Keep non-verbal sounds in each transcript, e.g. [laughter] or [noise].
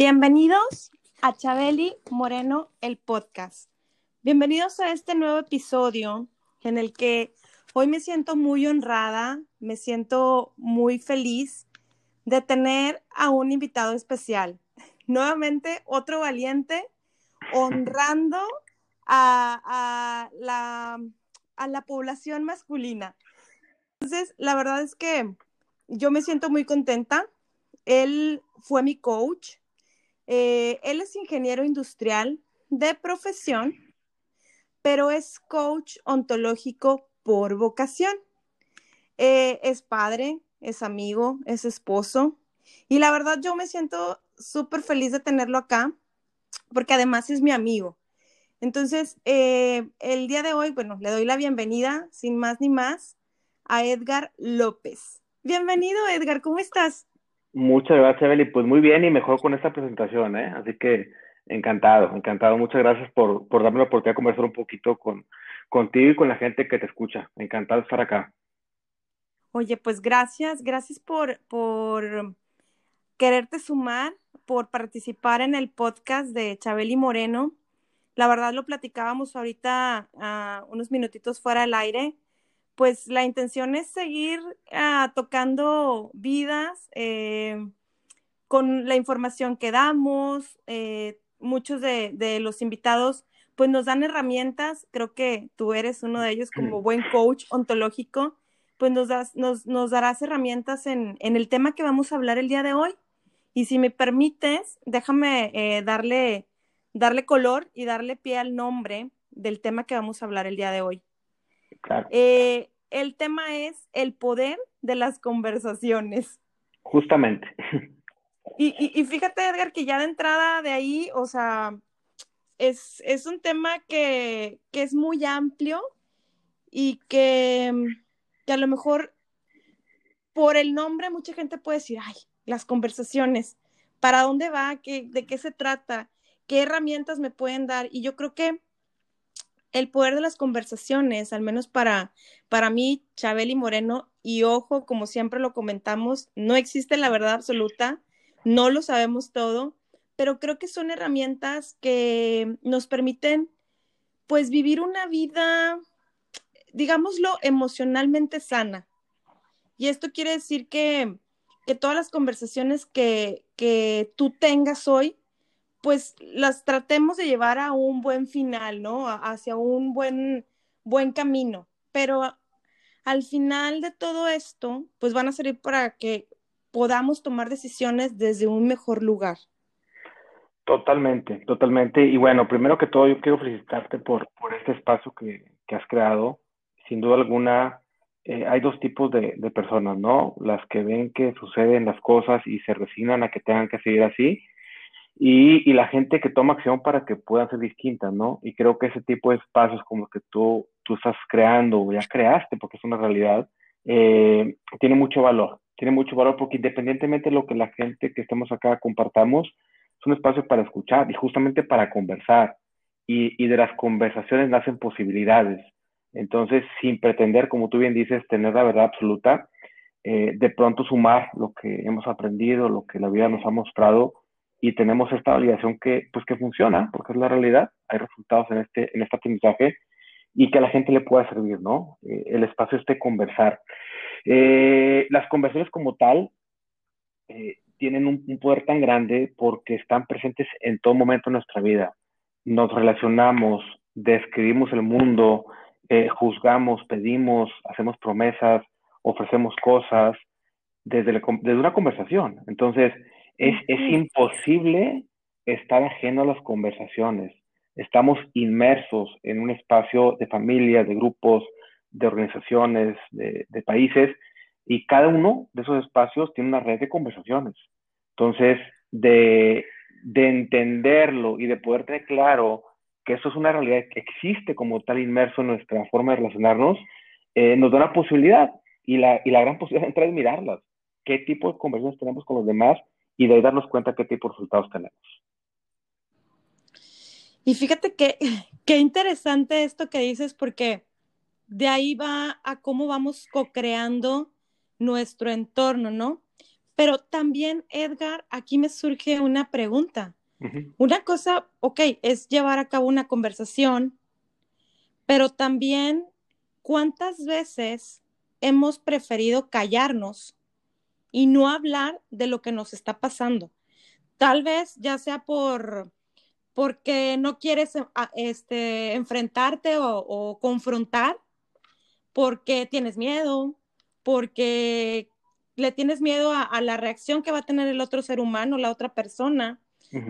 Bienvenidos a Chabeli Moreno, el podcast. Bienvenidos a este nuevo episodio en el que hoy me siento muy honrada, me siento muy feliz de tener a un invitado especial. [laughs] Nuevamente, otro valiente honrando a, la, a la población masculina. Entonces, la verdad es que yo me siento muy contenta. Él fue mi coach. Eh, él es ingeniero industrial de profesión, pero es coach ontológico por vocación. Eh, es padre, es amigo, es esposo. Y la verdad yo me siento súper feliz de tenerlo acá, porque además es mi amigo. Entonces, eh, el día de hoy, bueno, le doy la bienvenida, sin más ni más, a Edgar López. Bienvenido, Edgar, ¿cómo estás? Muchas gracias, Evelyn. Pues muy bien y mejor con esta presentación, ¿eh? Así que encantado, encantado. Muchas gracias por, por darme la oportunidad de conversar un poquito con, contigo y con la gente que te escucha. Encantado de estar acá. Oye, pues gracias, gracias por, por quererte sumar, por participar en el podcast de Chabeli Moreno. La verdad lo platicábamos ahorita uh, unos minutitos fuera del aire. Pues la intención es seguir uh, tocando vidas eh, con la información que damos. Eh, muchos de, de los invitados pues nos dan herramientas. Creo que tú eres uno de ellos como buen coach ontológico pues nos, das, nos, nos darás herramientas en, en, el tema que vamos a hablar el día de hoy. Y si me permites, déjame eh, darle, darle color y darle pie al nombre del tema que vamos a hablar el día de hoy. Claro. Eh, el tema es el poder de las conversaciones. Justamente. Y, y, y, fíjate, Edgar, que ya de entrada de ahí, o sea, es, es un tema que, que es muy amplio y que que a lo mejor por el nombre mucha gente puede decir, ay, las conversaciones, ¿para dónde va? ¿Qué, ¿De qué se trata? ¿Qué herramientas me pueden dar? Y yo creo que el poder de las conversaciones, al menos para, para mí, Chabeli Moreno, y ojo, como siempre lo comentamos, no existe la verdad absoluta, no lo sabemos todo, pero creo que son herramientas que nos permiten pues vivir una vida digámoslo, emocionalmente sana. Y esto quiere decir que, que todas las conversaciones que, que, tú tengas hoy, pues las tratemos de llevar a un buen final, ¿no? hacia un buen, buen camino. Pero al final de todo esto, pues van a servir para que podamos tomar decisiones desde un mejor lugar. Totalmente, totalmente. Y bueno, primero que todo, yo quiero felicitarte por, por este espacio que, que has creado sin duda alguna, eh, hay dos tipos de, personas, ¿no? Las que ven que suceden las cosas y se resignan a que tengan que seguir así, y, la gente que toma acción para que puedan ser distintas, ¿no? Y creo que ese tipo de espacios como que tú, tú estás creando o ya creaste, porque es una realidad, eh, tiene mucho valor. Tiene mucho valor porque independientemente de lo que la gente que estemos acá compartamos, es un espacio para escuchar y justamente para conversar. Y, y de las conversaciones nacen posibilidades entonces, sin pretender, como tú bien dices, tener la verdad absoluta, eh, de pronto sumar lo que hemos aprendido, lo que la vida nos ha mostrado y tenemos esta validación que, pues, que funciona, porque es la realidad, hay resultados en este, en este aprendizaje y que a la gente le pueda servir, ¿no? Eh, el espacio este conversar. Eh, las conversaciones como tal eh, tienen un, poder tan grande porque están presentes en todo momento de nuestra vida. Nos relacionamos, describimos el mundo, juzgamos, pedimos, hacemos promesas, ofrecemos cosas desde, desde una conversación. Entonces, es, es imposible estar ajeno a las conversaciones. Estamos inmersos en un espacio de familia, de grupos, de organizaciones, de, países, y cada uno de esos espacios tiene una red de conversaciones. Entonces, de, entenderlo y de poder tener claro que eso es una realidad que existe como tal inmerso en nuestra forma de relacionarnos, eh, nos da una posibilidad y la, y la gran posibilidad de entrar y mirarlas. ¿Qué tipo de conversaciones tenemos con los demás? Y de ahí darnos cuenta qué tipo de resultados tenemos. Y fíjate que qué interesante esto que dices, porque de ahí va a cómo vamos co-creando nuestro entorno, ¿no? Pero también, Edgar, aquí me surge una pregunta. Una cosa, ok, es llevar a cabo una conversación, pero también, ¿cuántas veces hemos preferido callarnos y no hablar de lo que nos está pasando? Tal vez ya sea por porque no quieres este, enfrentarte o confrontar porque tienes miedo, porque le tienes miedo a, la reacción que va a tener el otro ser humano, la otra persona,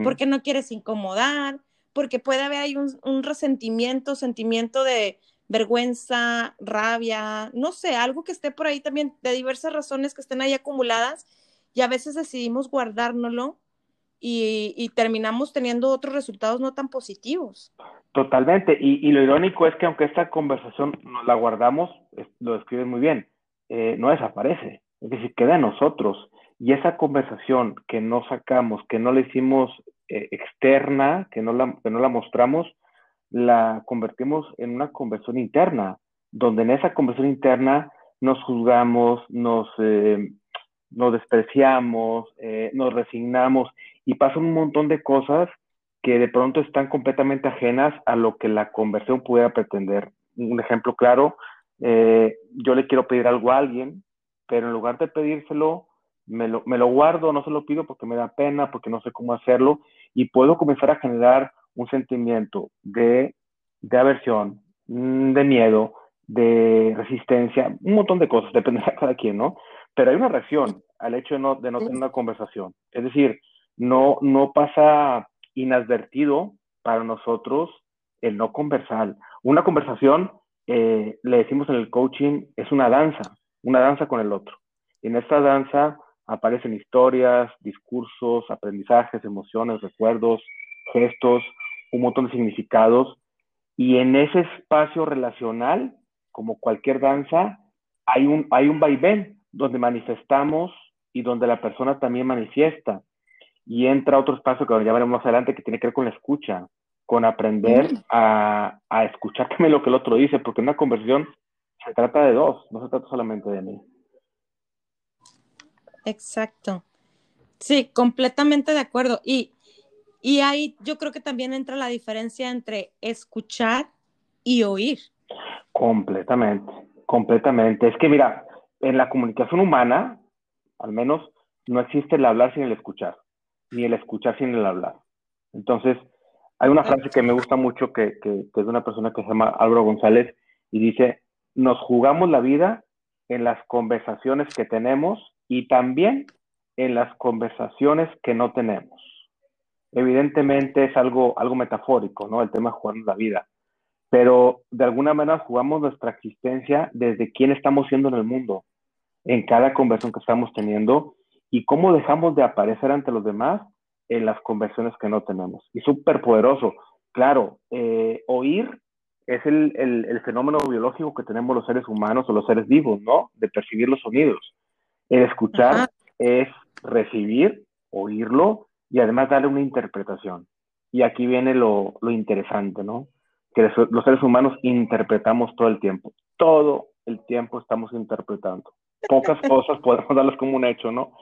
porque no quieres incomodar, porque puede haber ahí un, resentimiento, sentimiento de vergüenza, rabia, no sé, algo que esté por ahí también de diversas razones que estén ahí acumuladas y a veces decidimos guardárnoslo y, y terminamos teniendo otros resultados no tan positivos. Totalmente. Y, lo irónico es que aunque esta conversación la guardamos, lo describes muy bien, eh, no desaparece. Es decir, queda en nosotros. Y esa conversación que no sacamos, que no la hicimos eh, externa, que no, la, que no la mostramos, la convertimos en una conversación interna, donde en esa conversación interna nos juzgamos, nos, eh, nos despreciamos, nos resignamos y pasan un montón de cosas que de pronto están completamente ajenas a lo que la conversión pudiera pretender. Un ejemplo claro, eh, yo le quiero pedir algo a alguien, pero en lugar de pedírselo, me lo, me lo guardo, no se lo pido porque me da pena, porque no sé cómo hacerlo, y puedo comenzar a generar un sentimiento de, de aversión, mm, de miedo, de resistencia, un montón de cosas, [laughs] depende de cada quien, ¿no? Pero hay una reacción al hecho de no, de no tener una conversación. Es decir, no, no pasa inadvertido para nosotros el no conversar. Una conversación, eh, le decimos en el coaching, es una danza, una danza con el otro. En esta danza aparecen historias, discursos, aprendizajes, emociones, recuerdos, gestos, un montón de significados. Y en ese espacio relacional, como cualquier danza, hay un, hay un vaivén donde manifestamos y donde la persona también manifiesta y entra otro espacio que ya veremos más adelante que tiene que ver con la escucha, con aprender a, a escuchar [laughs] también lo que el otro dice, porque una conversación se trata de dos, no se trata solamente de mí. Exacto. Sí, completamente de acuerdo. Y, y ahí yo creo que también entra la diferencia entre escuchar y oír. Completamente, completamente. Es que mira, en la comunicación humana, al menos, no existe el hablar sin el escuchar ni el escuchar sin el hablar. Entonces, hay una frase que me gusta mucho que, que, es de una persona que se llama Álvaro González y dice, nos jugamos la vida en las conversaciones que tenemos y también en las conversaciones que no tenemos. Evidentemente es algo, algo metafórico, ¿no? El tema de jugarnos la vida. Pero de alguna manera jugamos nuestra existencia desde quién estamos siendo en el mundo, en cada conversación que estamos teniendo y cómo dejamos de aparecer ante los demás en las conversiones que no tenemos. Y súper poderoso. Claro, eh, oír es el, el, fenómeno biológico que tenemos los seres humanos o los seres vivos, ¿no? De percibir los sonidos. El escuchar es recibir, oírlo y además darle una interpretación. Y aquí viene lo, lo interesante, ¿no? Que los seres humanos interpretamos todo el tiempo. Todo el tiempo estamos interpretando pocas [laughs] cosas podemos darlas como un hecho, ¿no?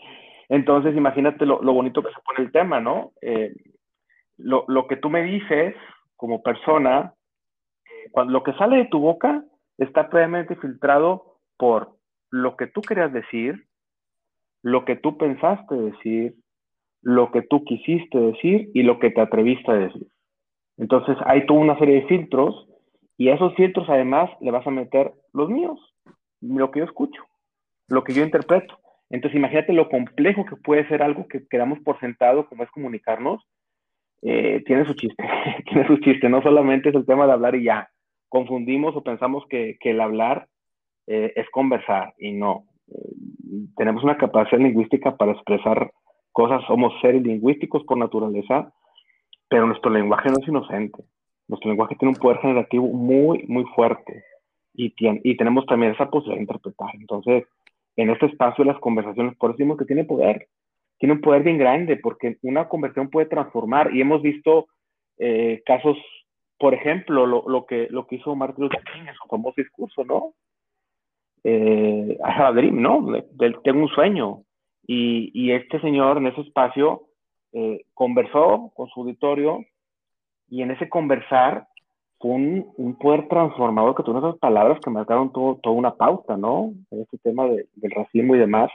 Entonces, imagínate lo, bonito que se pone el tema, ¿no? Eh, lo, que tú me dices como persona, eh, cuando lo que sale de tu boca está previamente filtrado por lo que tú querías decir, lo que tú pensaste decir, lo que tú quisiste decir y lo que te atreviste a decir. Entonces hay toda una serie de filtros y a esos filtros además le vas a meter los míos, lo que yo escucho lo que yo interpreto. Entonces, imagínate lo complejo que puede ser algo que quedamos por sentado, como es comunicarnos. Eh, tiene su chiste, [laughs] tiene su chiste. No solamente es el tema de hablar y ya, confundimos o pensamos que, el hablar eh, es conversar y no. tenemos una capacidad lingüística para expresar cosas, somos seres lingüísticos por naturaleza, pero nuestro lenguaje no es inocente. Nuestro lenguaje tiene un poder generativo muy, muy fuerte y, tiene, y tenemos también esa posibilidad de interpretar. Entonces, en este espacio de las conversaciones, por eso decimos que tiene poder, tiene un poder bien grande, porque una conversación puede transformar y hemos visto eh, casos, por ejemplo, lo, lo, que, lo que hizo Martin Luther King en su famoso discurso, ¿no? Eh, I have a dream, ¿no? Tengo un sueño. Y, este señor en ese espacio eh, conversó con su auditorio y en ese conversar fue un, un poder transformador que tuvo esas palabras que marcaron todo, toda una pauta, ¿no? En este tema de, del racismo y demás.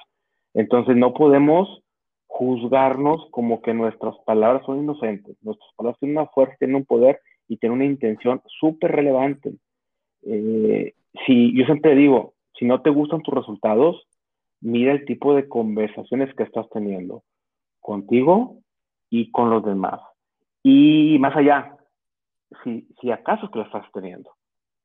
Entonces no podemos juzgarnos como que nuestras palabras son inocentes. Nuestras palabras tienen una fuerza, tienen un poder y tienen una intención súper relevante. Eh, si yo siempre digo, si no te gustan tus resultados, mira el tipo de conversaciones que estás teniendo contigo y con los demás. Y más allá, si, si acaso que la estás teniendo,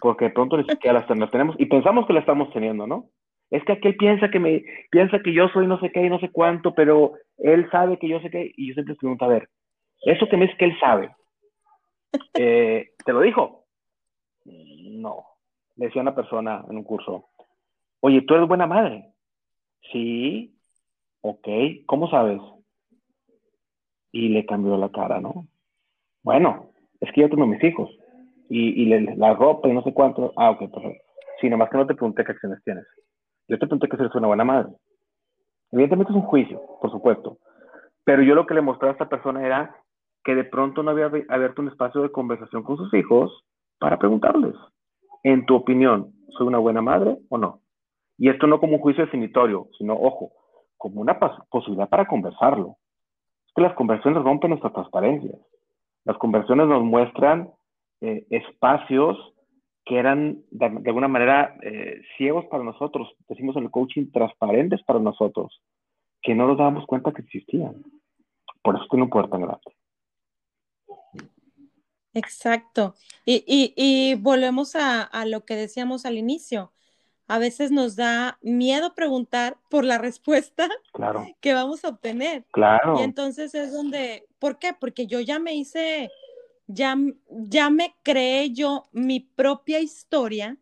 porque de pronto ni siquiera las tenemos y pensamos que la estamos teniendo, ¿no? Es que aquel piensa que me piensa que yo soy no sé qué y no sé cuánto, pero él sabe que yo sé qué y yo siempre pregunto, a ver, eso que me es que él sabe, [laughs] eh, ¿te lo dijo? No, le decía una persona en un curso, oye, tú eres buena madre. Sí, ok, ¿cómo sabes? Y le cambió la cara, ¿no? Bueno, es que yo tengo mis hijos y, y la ropa y no sé cuánto. Ah, ok, perfecto. Sí, nomás que no te pregunté qué acciones tienes. Yo te pregunté que eres una buena madre. Evidentemente es un juicio, por supuesto. Pero yo lo que le mostré a esta persona era que de pronto no había abierto un espacio de conversación con sus hijos para preguntarles, en tu opinión, ¿soy una buena madre o no? Y esto no como un juicio definitorio, sino, ojo, como una posibilidad para conversarlo. Es que las conversaciones rompen nuestras transparencias. Las conversaciones nos muestran eh, espacios que eran de, alguna manera eh, ciegos para nosotros, decimos en el coaching, transparentes para nosotros, que no nos dábamos cuenta que existían. Por eso tiene un poder tan grande. Exacto. Y, y, volvemos a, lo que decíamos al inicio. A veces nos da miedo preguntar por la respuesta [laughs] claro. que vamos a obtener. Claro. Y entonces es donde, ¿por qué? Porque yo ya me hice ya, ya me creé yo mi propia historia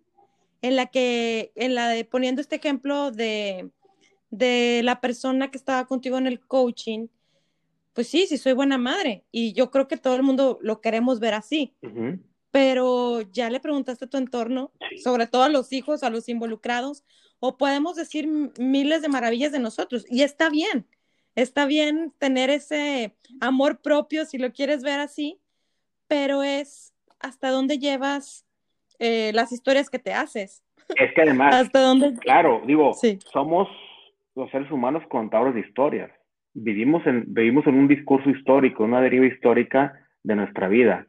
en la que, en la de poniendo este ejemplo de, de la persona que estaba contigo en el coaching, pues sí, sí soy buena madre y yo creo que todo el mundo lo queremos ver así. Uh -huh. Pero ya le preguntaste a tu entorno, sobre todo a los hijos, a los involucrados, o podemos decir miles de maravillas de nosotros y está bien. Está bien tener ese amor propio si lo quieres ver así, pero es hasta dónde llevas eh, las historias que te haces. Es que además, [laughs] hasta dónde... claro, digo, Sí. somos los seres humanos contadores de historias. Vivimos en, vivimos en un discurso histórico, una deriva histórica de nuestra vida.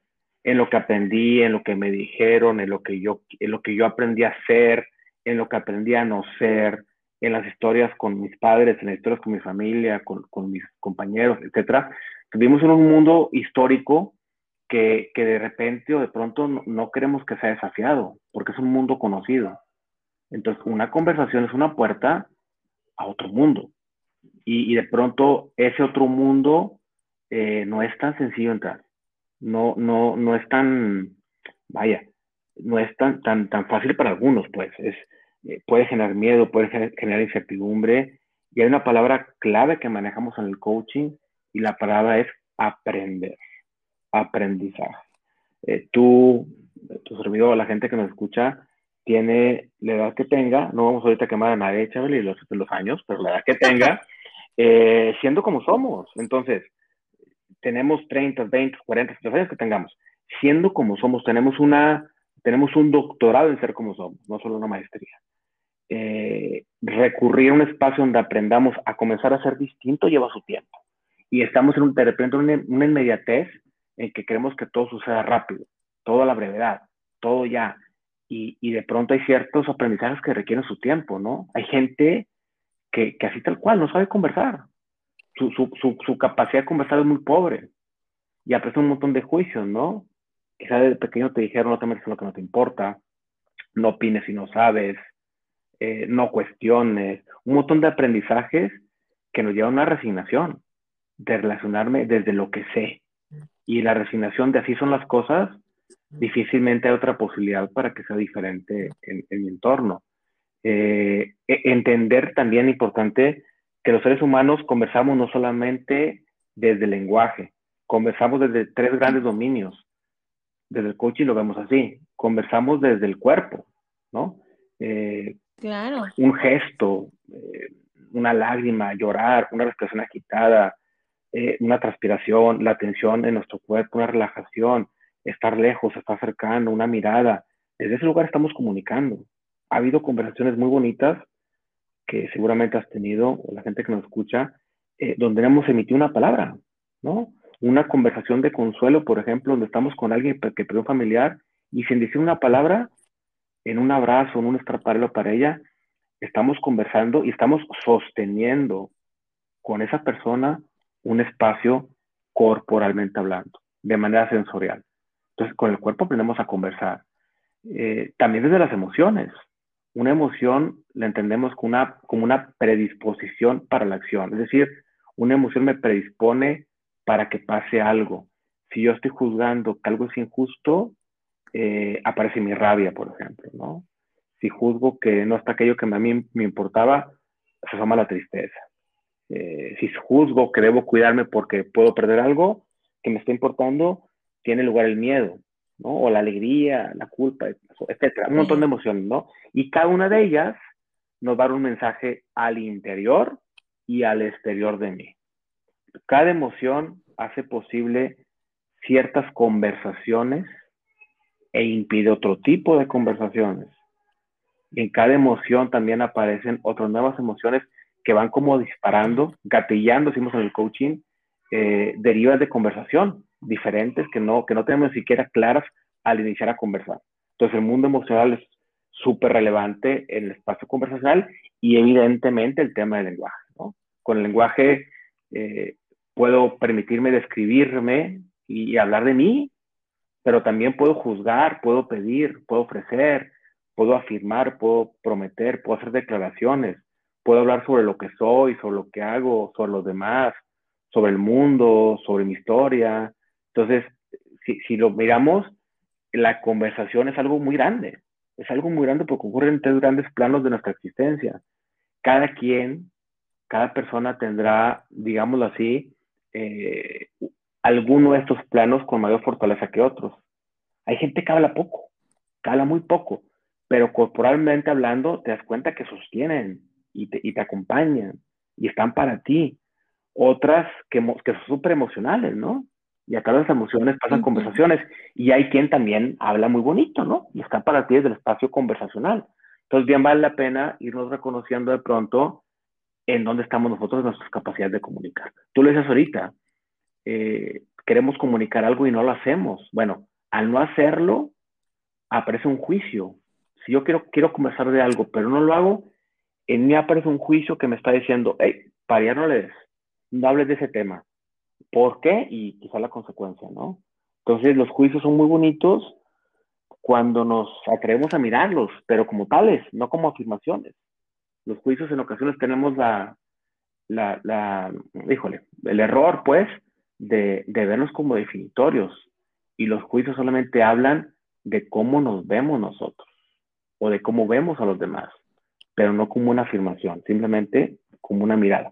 En lo que aprendí, en lo que me dijeron, en lo que yo, en lo que yo aprendí a ser, en lo que aprendí a no ser, en las historias con mis padres, en las historias con mi familia, con, con mis compañeros, etcétera. Vivimos en un mundo histórico que, que, de repente o de pronto no, queremos que sea desafiado, porque es un mundo conocido. Entonces, una conversación es una puerta a otro mundo. Y, y de pronto ese otro mundo eh, no es tan sencillo entrar. No, no, no es tan, vaya, no es tan, tan, tan fácil para algunos, pues. Es, eh, puede generar miedo, puede generar incertidumbre. Y hay una palabra clave que manejamos en el coaching y la palabra es aprender aprendizaje. Eh, tú, tu servidor, la gente que nos escucha, tiene la edad que tenga, no vamos ahorita a quemar a nadie, Chabeli, los, los años, pero la edad que tenga, [laughs] eh, siendo como somos. Entonces, tenemos 30, 20, 40, 50 años que tengamos. Siendo como somos, tenemos, una, tenemos un doctorado en ser como somos, no solo una maestría. Eh, recurrir a un espacio donde aprendamos a comenzar a ser distinto lleva su tiempo. Y estamos en un, de repente una, inmediatez en que queremos que todo suceda rápido, todo a la brevedad, todo ya. Y, y, de pronto hay ciertos aprendizajes que requieren su tiempo, ¿no? Hay gente que, que así tal cual no sabe conversar. Su, su, su, su, capacidad de conversar es muy pobre. Y apresta un montón de juicios, ¿no? quizá de pequeño te dijeron no te metes en lo que no te importa, no opines si no sabes, eh, no cuestiones, un montón de aprendizajes que nos llevan a una resignación de relacionarme desde lo que sé. Y la resignación de así son las cosas, difícilmente hay otra posibilidad para que sea diferente en, mi entorno. Eh, e, entender también importante que los seres humanos conversamos no solamente desde el lenguaje, conversamos desde tres grandes dominios. Desde el coaching lo vemos así, conversamos desde el cuerpo, ¿no? Eh, claro. Un gesto, eh, una lágrima, llorar, una respiración agitada, eh, una transpiración, la tensión en nuestro cuerpo, una relajación, estar lejos, estar cercano, una mirada. Desde ese lugar estamos comunicando. Ha habido conversaciones muy bonitas que seguramente has tenido, la gente que nos escucha, eh, donde hemos emitido una palabra, ¿no? Una conversación de consuelo, por ejemplo, donde estamos con alguien que perdió un familiar y sin decir una palabra, en un abrazo, en un estraparlo para ella, estamos conversando y estamos sosteniendo con esa persona un espacio corporalmente hablando, de manera sensorial. Entonces, con el cuerpo aprendemos a conversar. Eh, también desde las emociones. Una emoción la entendemos como una, como una predisposición para la acción. Es decir, una emoción me predispone para que pase algo. Si yo estoy juzgando que algo es injusto, eh, aparece mi rabia, por ejemplo, ¿no? Si juzgo que no está aquello que a mí me importaba, se llama la tristeza. Eh, si juzgo que debo cuidarme porque puedo perder algo que me está importando, tiene lugar el miedo, ¿no? O la alegría, la culpa, etcétera, un montón de emociones, ¿no? Y cada una de ellas nos va a dar un mensaje al interior y al exterior de mí. Cada emoción hace posible ciertas conversaciones e impide otro tipo de conversaciones. En cada emoción también aparecen otras nuevas emociones que van como disparando, gatillando, decimos en el coaching, eh, derivas de conversación diferentes que no, que no tenemos siquiera claras al iniciar a conversar. Entonces el mundo emocional es súper relevante en el espacio conversacional y evidentemente el tema del lenguaje. ¿no? Con el lenguaje eh, puedo permitirme describirme y hablar de mí, pero también puedo juzgar, puedo pedir, puedo ofrecer, puedo afirmar, puedo prometer, puedo hacer declaraciones, puedo hablar sobre lo que soy, sobre lo que hago, sobre los demás, sobre el mundo, sobre mi historia. Entonces, si, si lo miramos, la conversación es algo muy grande, es algo muy grande porque ocurre en tres grandes planos de nuestra existencia. Cada quien, cada persona tendrá, digámoslo así, eh, alguno de estos planos con mayor fortaleza que otros. Hay gente que habla poco, que habla muy poco, pero corporalmente hablando te das cuenta que sostienen y te, y te acompañan y están para ti. Otras que, que son súper emocionales, ¿no? Y acá las emociones pasan conversaciones. Y hay quien también habla muy bonito, ¿no? Y está para ti desde el espacio conversacional. Entonces, bien vale la pena irnos reconociendo de pronto en dónde estamos nosotros, nuestras capacidades de comunicar. Tú lo dices ahorita, eh, queremos comunicar algo y no lo hacemos. Bueno, al no hacerlo, aparece un juicio. Si yo quiero, quiero conversar de algo, pero no lo hago, en mí aparece un juicio que me está diciendo, hey, para allá no le no hables de ese tema. ¿Por qué? Y quizá la consecuencia, ¿no? Entonces los juicios son muy bonitos cuando nos atrevemos a mirarlos, pero como tales, no como afirmaciones. Los juicios en ocasiones tenemos la, la, la híjole, el error, pues, de, vernos como definitorios y los juicios solamente hablan de cómo nos vemos nosotros o de cómo vemos a los demás, pero no como una afirmación, simplemente como una mirada.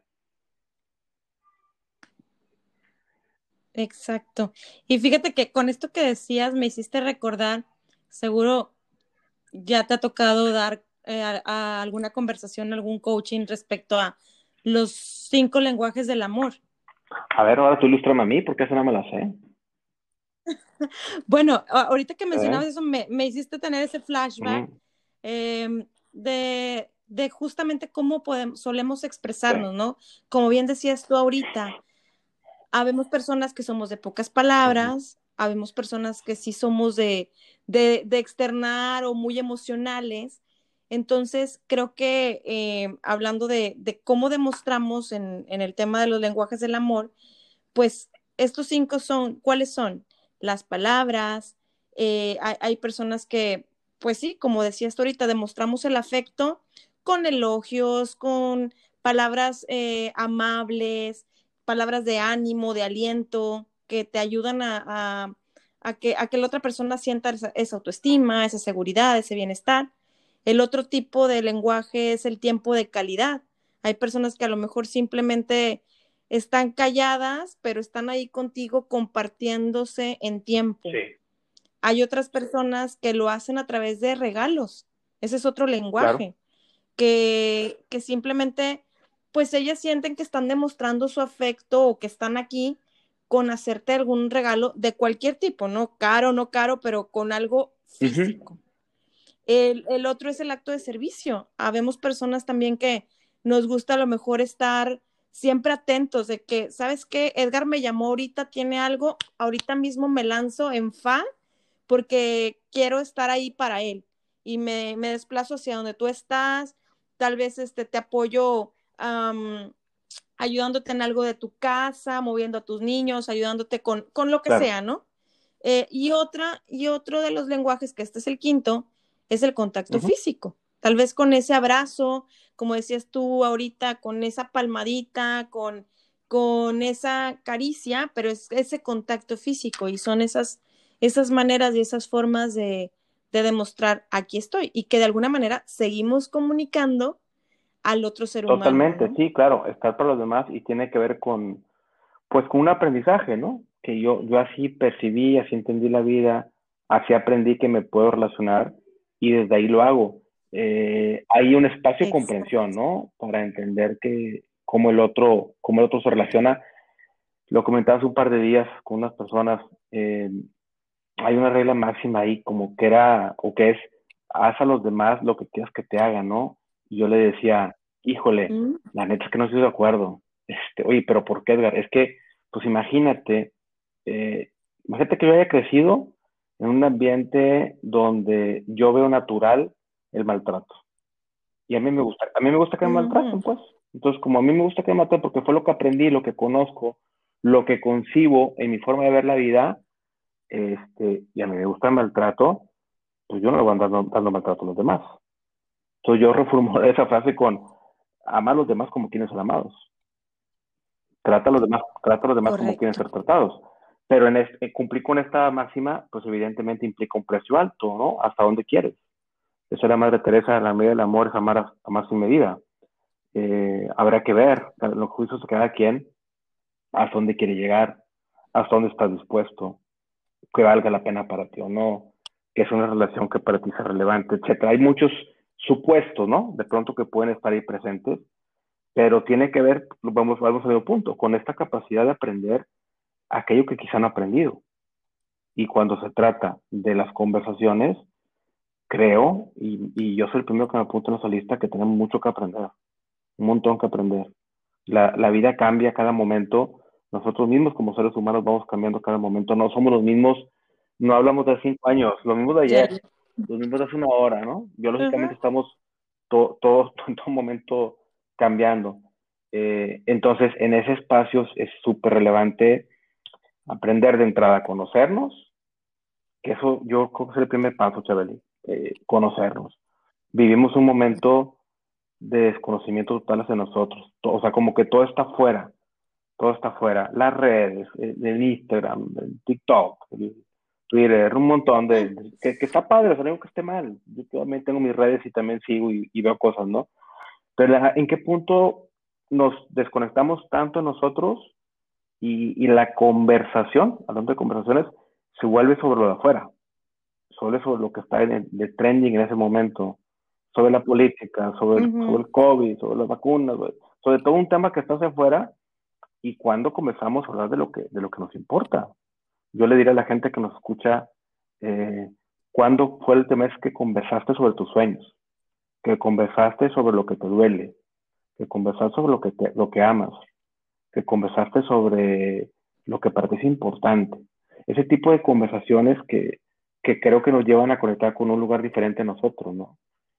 Exacto. Y fíjate que con esto que decías me hiciste recordar, seguro ya te ha tocado dar eh, a alguna conversación, algún coaching respecto a los cinco lenguajes del amor. A ver, ahora tú ilustrame a mí, porque eso no me la sé. [laughs] bueno, ahorita que mencionabas eso, me, hiciste tener ese flashback em, de, justamente cómo podemos, solemos expresarnos, ¿no? Como bien decías tú ahorita, habemos personas que somos de pocas palabras, habemos personas que sí somos de, de, externar o muy emocionales. Entonces, creo que eh, hablando de, cómo demostramos en, el tema de los lenguajes del amor, pues estos cinco son, ¿cuáles son? Las palabras, Eh, hay, personas que, pues sí, como decías ahorita, demostramos el afecto con elogios, con palabras eh, amables, palabras de ánimo, de aliento, que te ayudan a, que, a que la otra persona sienta esa, autoestima, esa seguridad, ese bienestar. El otro tipo de lenguaje es el tiempo de calidad. Hay personas que a lo mejor simplemente están calladas, pero están ahí contigo compartiéndose en tiempo. Hay otras personas que lo hacen a través de regalos. Ese es otro lenguaje. Que, que simplemente, pues ellas sienten que están demostrando su afecto o que están aquí con hacerte algún regalo de cualquier tipo, no caro, no caro, pero con algo físico. el, el, otro es el acto de servicio. Habemos personas también que nos gusta a lo mejor estar siempre atentos de que, ¿sabes qué? Edgar me llamó ahorita, tiene algo, ahorita mismo me lanzo en fa porque quiero estar ahí para él y me, me desplazo hacia donde tú estás, tal vez este, te apoyo ayudándote en algo de tu casa, moviendo a tus niños, ayudándote con, con lo que sea, ¿no? Eh, y otra, y otro de los lenguajes, que este es el quinto, es el contacto físico. Tal vez con ese abrazo, como decías tú ahorita, con esa palmadita, con, con esa caricia, pero es ese contacto físico y son esas, esas maneras y esas formas de, de demostrar aquí estoy y que de alguna manera seguimos comunicando al otro ser humano. Totalmente, sí, claro, estar para los demás y tiene que ver con, pues, con un aprendizaje, ¿no? Que yo, yo así percibí, así entendí la vida, así aprendí que me puedo relacionar y desde ahí lo hago. Eh, hay un espacio de comprensión, ¿no? Para entender que cómo el otro, cómo el otro se relaciona. Lo comentabas un par de días con unas personas. Eh, hay una regla máxima ahí, como que era, o que es, haz a los demás lo que quieras que te hagan, ¿no? Y yo le decía, híjole, mm. la neta es que no estoy de acuerdo. Este, oye, pero ¿por qué, Edgar? Es que, pues imagínate, eh, imagínate que yo haya crecido en un ambiente donde yo veo natural el maltrato. Y a mí me gusta, a mí me gusta que me maltraten, pues. Entonces, como a mí me gusta que me maltraten porque fue lo que aprendí, lo que conozco, lo que concibo en mi forma de ver la vida, este, y a mí me gusta el maltrato, pues yo no le voy a andar dando maltrato a los demás. Entonces yo reformulé [laughs] esa frase con amar a los demás como quieren ser amados. Trata a los demás, trata a los demás como quieren ser tratados. Pero en este, cumplir con esta máxima, pues evidentemente implica un precio alto, ¿no? Hasta dónde quieres. Eso era Madre Teresa, la medida del amor es amar, amar sin medida. Eh, habrá que ver los juicios de cada quien, hasta dónde quiere llegar, hasta dónde está dispuesto, que valga la pena para ti o no, que es una relación que para ti sea relevante, etcétera. Hay muchos supuestos, ¿no? De pronto que pueden estar ahí presentes, pero tiene que ver, vamos, vamos a un punto, con esta capacidad de aprender aquello que quizá han aprendido. Y cuando se trata de las conversaciones, creo, y, yo soy el primero que me apunto en esa lista, que tenemos mucho que aprender, un montón que aprender. La, la vida cambia cada momento, nosotros mismos como seres humanos vamos cambiando cada momento, no somos los mismos, no hablamos de cinco años, lo mismo de ayer, los mismos hace una hora, ¿no? Biológicamente estamos todos todo, en todo momento cambiando. Eh, entonces, en ese espacio es súper relevante aprender de entrada a conocernos, que eso yo creo que es el primer paso, Chabeli, eh, conocernos. Vivimos un momento de desconocimiento total hacia nosotros, o sea, como que todo está fuera, todo está fuera, las redes, el, el Instagram, el TikTok, el Twitter, un montón de, que, que, está padre, o sea, no que esté mal, yo también tengo mis redes y también sigo y, y veo cosas, ¿no? Pero ¿en qué punto nos desconectamos tanto nosotros y, y, la conversación, hablando de conversaciones, se vuelve sobre lo de afuera, sobre, sobre lo que está en de trending en ese momento, sobre la política, sobre, el, sobre el COVID, sobre las vacunas, sobre, todo un tema que está hacia afuera y cuando comenzamos a hablar de lo que, de lo que nos importa. Yo le diré a la gente que nos escucha, eh, ¿cuándo fue el tema que conversaste sobre tus sueños? Que conversaste sobre lo que te duele, que conversaste sobre lo que, lo que amas, que conversaste sobre lo que para ti es importante. Ese tipo de conversaciones que, que creo que nos llevan a conectar con un lugar diferente a nosotros, ¿no?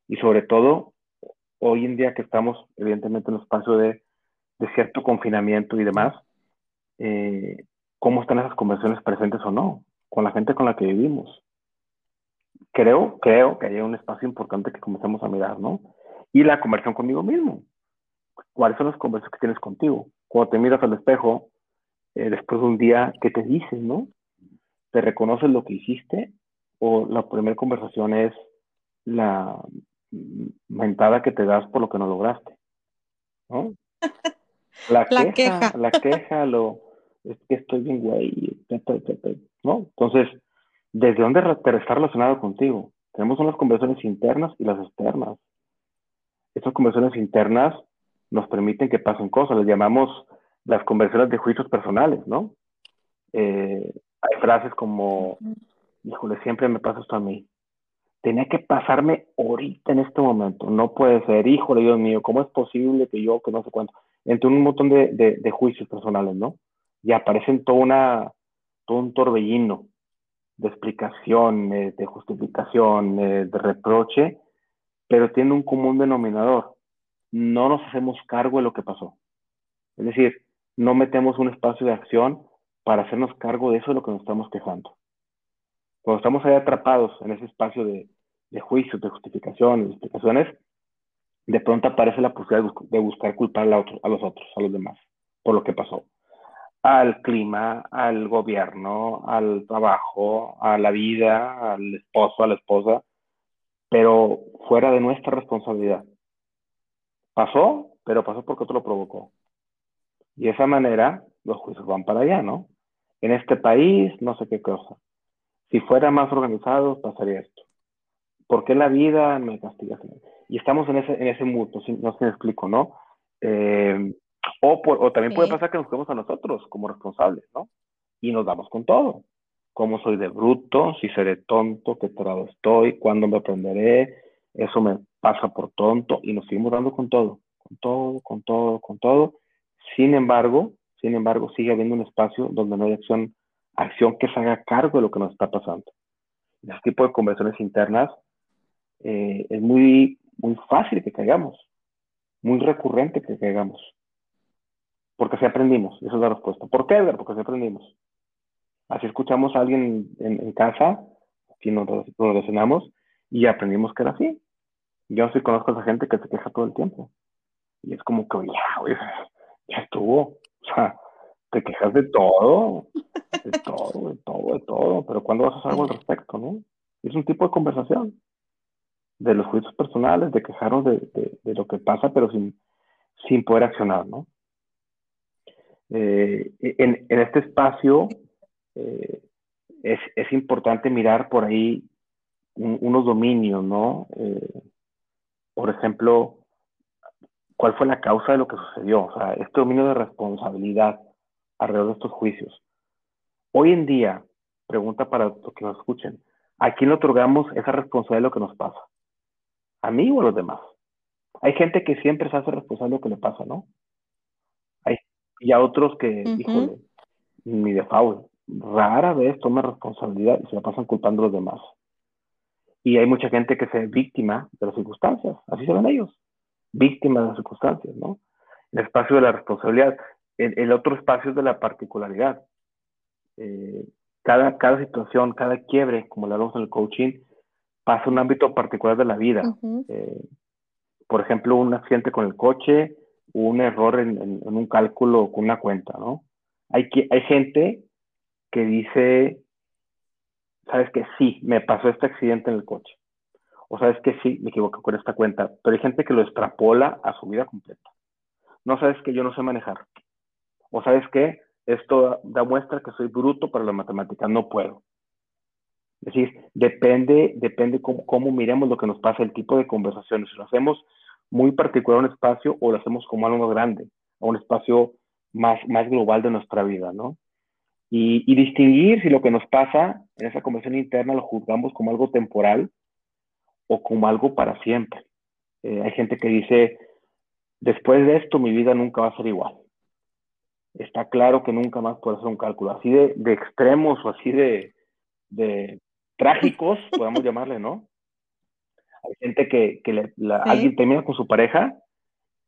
Y sobre todo, hoy en día que estamos, evidentemente, en un espacio de, de cierto confinamiento y demás, eh, ¿cómo están esas conversaciones presentes o no? Con la gente con la que vivimos. creo, creo que hay un espacio importante que comencemos a mirar, ¿no? Y la conversión conmigo mismo. ¿Cuáles son las conversaciones que tienes contigo? Cuando te miras al espejo, eh, después de un día, ¿qué te dices, no? ¿Te reconoces lo que hiciste? ¿O la primera conversación es la mentada que te das por lo que no lograste? ¿No? [laughs] La, queja, la queja, lo, es que estoy bien güey, ¿no? Entonces, ¿desde dónde te está relacionado contigo? Tenemos unas conversaciones internas y las externas. Estas conversaciones internas nos permiten que pasen cosas, les llamamos las conversaciones de juicios personales, ¿no? Eh, hay frases como, híjole, siempre me pasa esto a mí. Tenía que pasarme ahorita en este momento. No puede ser, híjole, Dios mío, ¿cómo es posible que yo, que no sé cuánto? Entre un montón de juicios personales, ¿no? Y aparecen todo, un torbellino de explicaciones, de justificaciones, de reproche, pero tiene un común denominador. No nos hacemos cargo de lo que pasó. Es decir, no metemos un espacio de acción para hacernos cargo de eso de lo que nos estamos quejando. Cuando estamos ahí atrapados en ese espacio de, de juicios, de justificaciones, de explicaciones, de pronto aparece la posibilidad de, buscar culpar a, a los otros, a los demás, por lo que pasó al clima, al gobierno, al trabajo, a la vida, al esposo, a la esposa, pero fuera de nuestra responsabilidad. Pasó, pero pasó porque otro lo provocó. Y de esa manera los juicios van para allá, ¿no? En este país, no sé qué cosa. Si fuera más organizado, pasaría esto. ¿Por qué la vida me castiga? Y estamos en ese, en ese mundo, no si me explico, ¿no? Eh, o, o también puede pasar que nos quedemos a nosotros como responsables, ¿no? Y nos damos con todo. ¿Cómo soy de bruto? Si seré tonto, qué grado estoy, cuándo me aprenderé, eso me pasa por tonto y nos seguimos dando con todo, con todo, con todo, con todo. Sin embargo, sin embargo, sigue habiendo un espacio donde no hay acción, acción que se haga cargo de lo que nos está pasando. Este tipo de conversaciones internas eh, es muy, muy fácil que caigamos, muy recurrente que caigamos. Porque así aprendimos, esa es la respuesta. ¿Por qué, Edgar? Porque así aprendimos. Así escuchamos a alguien en, casa, aquí nos, relacionamos, y aprendimos que era así. Yo sí conozco a esa gente que se queja todo el tiempo. Y es como que, ya, ya estuvo. O sea, te quejas de todo, de todo, de todo, de todo, pero ¿cuándo vas a hacer algo al respecto, no? Es un tipo de conversación de los juicios personales, de quejarnos de, de, lo que pasa, pero sin, sin poder accionar, ¿no? Eh, en, este espacio eh, es, importante mirar por ahí unos dominios, ¿no? Eh, por ejemplo, ¿cuál fue la causa de lo que sucedió? O sea, este dominio de responsabilidad alrededor de estos juicios. Hoy en día, pregunta para los que nos escuchen, ¿a quién le otorgamos esa responsabilidad de lo que nos pasa? ¿A mí o a los demás? Hay gente que siempre se hace responsable de lo que le pasa, ¿no? Y a otros que, híjole, ni de faul, rara vez toma responsabilidad y se la pasan culpando a los demás. Y hay mucha gente que se ve víctima de las circunstancias, así se ven ellos, víctimas de las circunstancias, ¿no? El espacio de la responsabilidad, el, otro espacio es de la particularidad. Eh, cada, cada situación, cada quiebre, como le hablamos en el coaching, pasa un ámbito particular de la vida. Eh, por ejemplo, un accidente con el coche, un error en, un cálculo con una cuenta, ¿no? Hay, que, hay gente que dice, sabes que sí, me pasó este accidente en el coche. O sabes que sí, me equivoqué con esta cuenta. Pero hay gente que lo extrapola a su vida completa. No sabes que yo no sé manejar. O sabes que esto da muestra que soy bruto para la matemática, no puedo. Es decir, depende, depende cómo, cómo miremos lo que nos pasa, el tipo de conversaciones. Si lo hacemos muy particular a un espacio o lo hacemos como algo más grande, a un espacio más, más global de nuestra vida, ¿no? Y, y, distinguir si lo que nos pasa en esa conversación interna lo juzgamos como algo temporal o como algo para siempre. Eh, hay gente que dice, después de esto mi vida nunca va a ser igual. Está claro que nunca más puedo hacer un cálculo. Así de, de extremos o así de, de trágicos, podemos [laughs] llamarle, ¿no? Hay gente que, que alguien termina con su pareja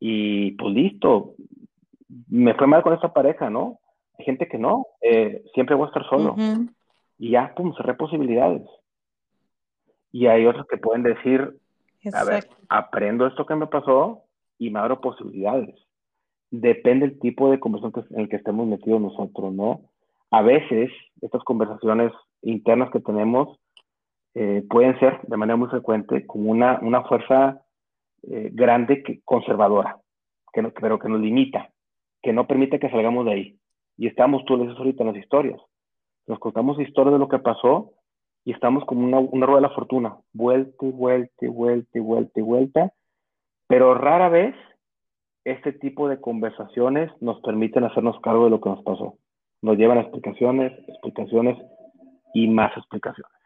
y pues listo, me fue mal con esta pareja, ¿no? Hay gente que no, eh, siempre voy a estar solo. Y ya, pum, cerré posibilidades. Y hay otros que pueden decir, a ver, aprendo esto que me pasó y me abro posibilidades. Depende del tipo de conversación en el que estemos metidos nosotros, ¿no? A veces estas conversaciones internas que tenemos eh, pueden ser de manera muy frecuente como una, una fuerza eh, grande que, conservadora, que no, pero que nos limita, que no permite que salgamos de ahí. Y estamos, tú lo ahorita, en las historias. Nos contamos historias de lo que pasó y estamos como una, una rueda de la fortuna, vuelta y vuelta y vuelta y vuelta y vuelta, pero rara vez este tipo de conversaciones nos permiten hacernos cargo de lo que nos pasó. Nos llevan a explicaciones, explicaciones y más explicaciones.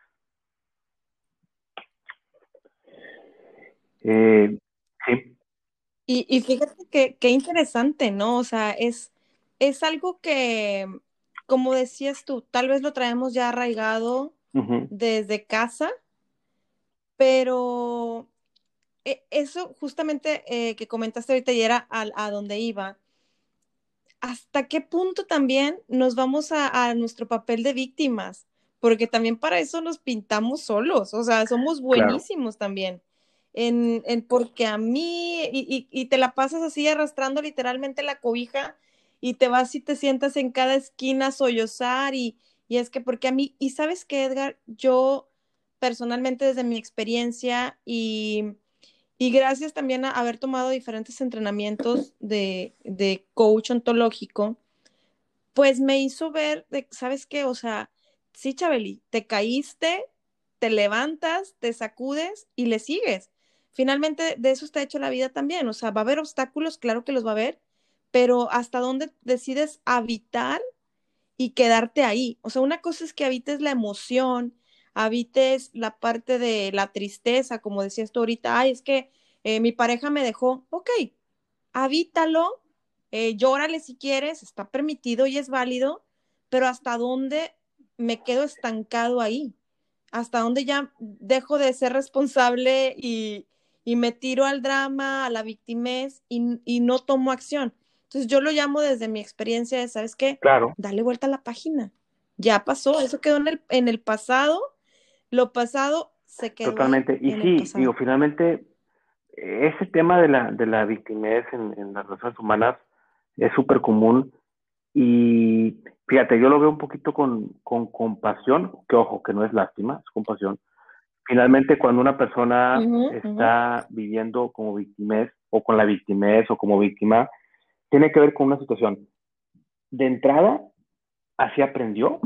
Eh, sí. Y, fíjate que, qué interesante, ¿no? O sea, es, es algo que, como decías tú, tal vez lo traemos ya arraigado desde casa, pero e, eso justamente eh, que comentaste ahorita y era a, a, donde iba. ¿Hasta qué punto también nos vamos a, nuestro papel de víctimas? Porque también para eso nos pintamos solos, o sea, somos buenísimos también en, en, porque a mí, y, y, te la pasas así arrastrando literalmente la cobija y te vas y te sientas en cada esquina a sollozar y, y es que porque a mí, y sabes que Edgar, yo personalmente desde mi experiencia y, y gracias también a haber tomado diferentes entrenamientos de, de coach ontológico, pues me hizo ver, de, ¿sabes qué? O sea, sí, Chabeli, te caíste, te levantas, te sacudes y le sigues finalmente de eso está hecho la vida también, o sea, va a haber obstáculos, claro que los va a haber, pero hasta dónde decides habitar y quedarte ahí. O sea, una cosa es que habites la emoción, habites la parte de la tristeza, como decías tú ahorita, ay, es que eh, mi pareja me dejó, ok, habítalo, eh, llórale si quieres, está permitido y es válido, pero hasta dónde me quedo estancado ahí, hasta dónde ya dejo de ser responsable y, y me tiro al drama, a la victimez y, y, no tomo acción. Entonces yo lo llamo desde mi experiencia de, ¿sabes qué? Claro. Dale vuelta a la página. Ya pasó, eso quedó en el, en el pasado, lo pasado se quedó. Totalmente. y sí, digo, finalmente, ese tema de la, de la victimez en, en las relaciones humanas es súper común y fíjate, yo lo veo un poquito con, con compasión, que ojo, que no es lástima, es compasión, Finalmente, cuando una persona está viviendo como victimez o con la victimez o como víctima, tiene que ver con una situación. De entrada, así aprendió,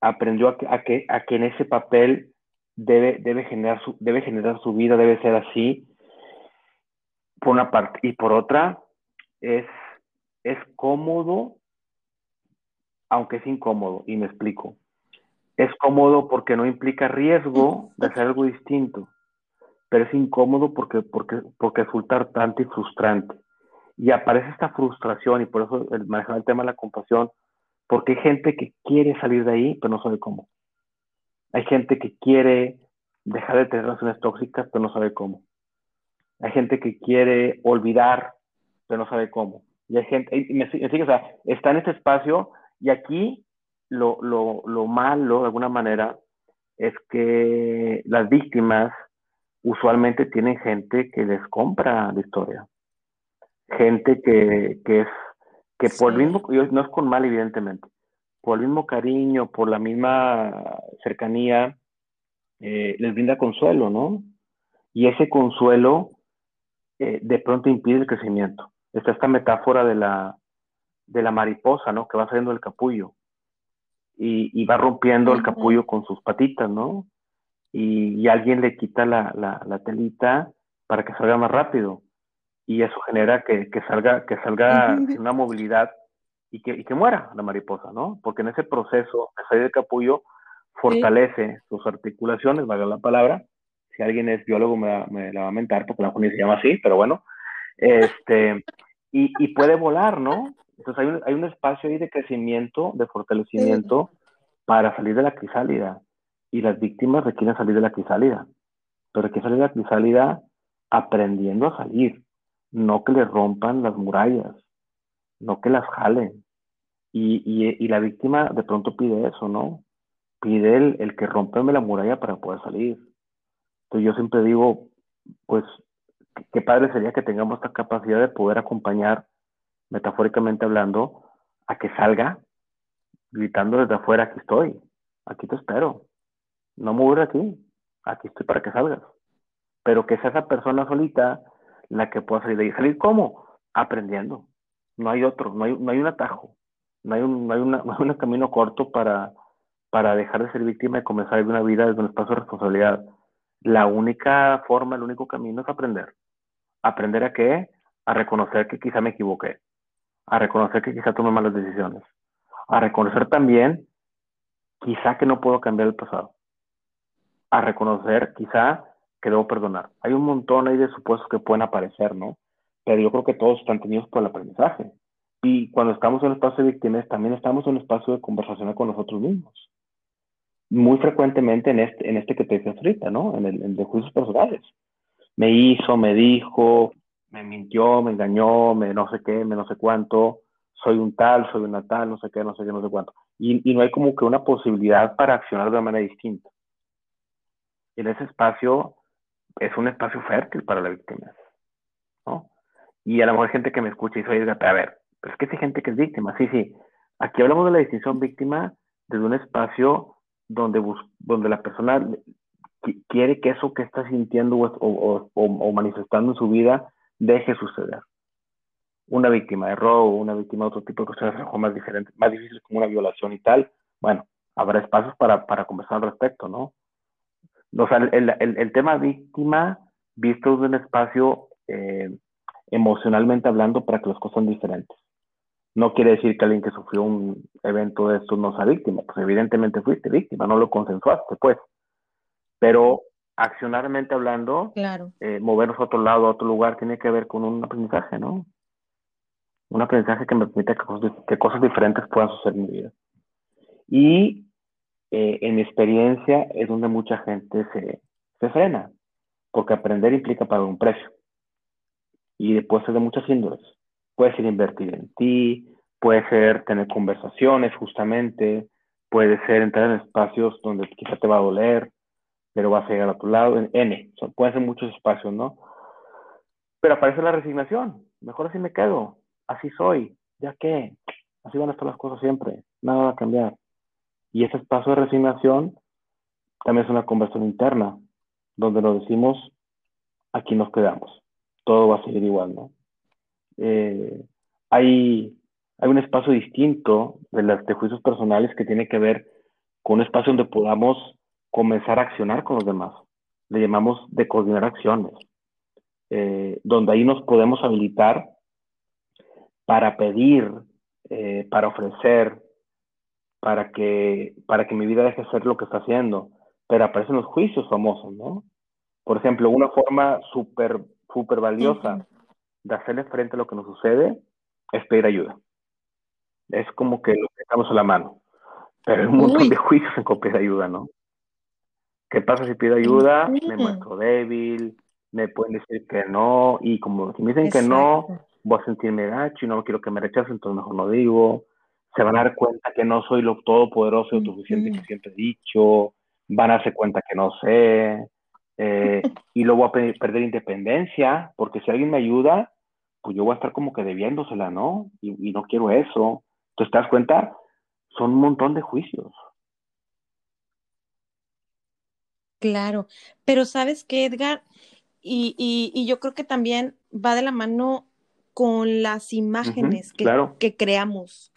aprendió a que, a que, a que en ese papel debe, debe, generar su, debe generar su vida, debe ser así, por una parte. Y por otra, es, es cómodo, aunque es incómodo, y me explico. Es cómodo porque no implica riesgo de hacer algo distinto, pero es incómodo porque, porque, porque resulta y frustrante. Y aparece esta frustración y por eso el manejar el tema de la compasión, porque hay gente que quiere salir de ahí, pero no sabe cómo. Hay gente que quiere dejar de tener relaciones tóxicas, pero no sabe cómo. Hay gente que quiere olvidar, pero no sabe cómo. Y hay gente, me, o sea, está en este espacio y aquí lo, lo, lo malo, de alguna manera, es que las víctimas usualmente tienen gente que les compra la historia. Gente que, que es, que por el mismo, no es con mal evidentemente, por el mismo cariño, por la misma cercanía, eh, les brinda consuelo, ¿no? Y ese consuelo eh, de pronto impide el crecimiento. Está esta metáfora de la, de la mariposa, ¿no? Que va saliendo del capullo y, va rompiendo el capullo con sus patitas, ¿no? Y, alguien le quita la, la, telita para que salga más rápido. Y eso genera que, que salga, que salga sin una movilidad y que, y que muera la mariposa, ¿no? Porque en ese proceso de salir del capullo fortalece sus articulaciones, valga la palabra. Si alguien es biólogo me, me la va a mentar porque la se llama así, pero bueno. Este, y, y puede volar, ¿no? Entonces hay un, hay un espacio ahí de crecimiento, de fortalecimiento para salir de la crisálida. Y las víctimas requieren salir de la crisálida. Pero hay que salir de la crisálida aprendiendo a salir. No que le rompan las murallas. No que las jalen. Y, y, y la víctima de pronto pide eso, ¿no? Pide el, el que rompeme la muralla para poder salir. Entonces yo siempre digo, pues, qué padre sería que tengamos esta capacidad de poder acompañar, metafóricamente hablando, a que salga gritando desde afuera, aquí estoy, aquí te espero, no me aquí, aquí estoy para que salgas. Pero que sea esa persona solita la que pueda salir de ahí. ¿Salir cómo? Aprendiendo. No hay otro, no hay, no hay un atajo, no hay un, no hay, una, [laughs] no hay un camino corto para, para dejar de ser víctima y comenzar a vivir una vida desde un espacio de responsabilidad. La única forma, el único camino es aprender. ¿Aprender a qué? A reconocer que quizá me equivoqué, a reconocer que quizá tomé malas decisiones, a reconocer también quizá que no puedo cambiar el pasado, a reconocer quizá que debo perdonar. Hay un montón ahí de supuestos que pueden aparecer, ¿no? Pero yo creo que todos están tenidos por el aprendizaje. Y cuando estamos en un espacio de víctimas, también estamos en un espacio de conversación con nosotros mismos. Muy frecuentemente en este, en este que te decía ahorita, ¿no? En el, de juicios personales. Me hizo, me dijo, me mintió, me engañó, me no sé qué, me no sé cuánto, soy un tal, soy una tal, no sé qué, no sé qué, no sé cuánto. Y, y no hay como que una posibilidad para accionar de una manera distinta. En ese espacio es un espacio fértil para la víctima, ¿no? Y a lo mejor gente que me escucha y dice, a ver, pero es que hay gente que es víctima, sí, sí. Aquí hablamos de la distinción víctima desde un espacio donde, donde la persona quiere que eso que está sintiendo o, o, manifestando en su vida deje suceder. Una víctima de robo, una víctima de otro tipo de cuestiones más diferentes, más difíciles como una violación y tal, bueno, habrá espacios para, para conversar al respecto, ¿no? O sea, el, el, el tema víctima visto desde un espacio eh, emocionalmente hablando para que las cosas sean diferentes. No quiere decir que alguien que sufrió un evento de esto no sea víctima, pues evidentemente fuiste víctima, no lo consensuaste, pues. Pero accionalmente hablando, claro. eh, movernos a otro lado, a otro lugar, tiene que ver con un aprendizaje, ¿no? Un aprendizaje que me permite que cosas, que cosas diferentes puedan suceder en mi vida. Y eh, en mi experiencia es donde mucha gente se, se frena, porque aprender implica pagar un precio. Y puede ser de muchas índoles. Puede ser invertir en ti, puede ser tener conversaciones justamente, puede ser entrar en espacios donde quizá te va a doler, pero vas a llegar a tu lado, en N, pueden ser muchos espacios, ¿no? Pero aparece la resignación, mejor así me quedo, así soy, ya que, así van a estar las cosas siempre, nada va a cambiar. Y ese espacio de resignación también es una conversión interna, donde nos decimos, aquí nos quedamos, todo va a seguir igual, ¿no? Eh, hay, hay un espacio distinto de las de juicios personales que tiene que ver con un espacio donde podamos comenzar a accionar con los demás. Le llamamos de coordinar acciones, eh, donde ahí nos podemos habilitar para pedir, eh, para ofrecer, para que, para que mi vida deje de ser lo que está haciendo. Pero aparecen los juicios famosos, ¿no? Por ejemplo, una forma súper, súper valiosa de hacerle frente a lo que nos sucede es pedir ayuda. Es como que lo dejamos a la mano. Pero hay un montón de juicios en copiar ayuda, ¿no? ¿Qué pasa si pido ayuda? Me muestro débil, me pueden decir que no, y como si me dicen que no, voy a sentirme gacho y no quiero que me rechacen, entonces mejor no digo se van a dar cuenta que no soy lo todopoderoso y suficiente que siempre he dicho, van a darse cuenta que no sé, eh, [laughs] y luego voy a perder independencia, porque si alguien me ayuda, pues yo voy a estar como que debiéndosela, ¿no? Y, no quiero eso. Entonces, ¿te das cuenta? Son un montón de juicios. Claro, pero ¿sabes qué, Edgar? Y, y, yo creo que también va de la mano con las imágenes que, que creamos.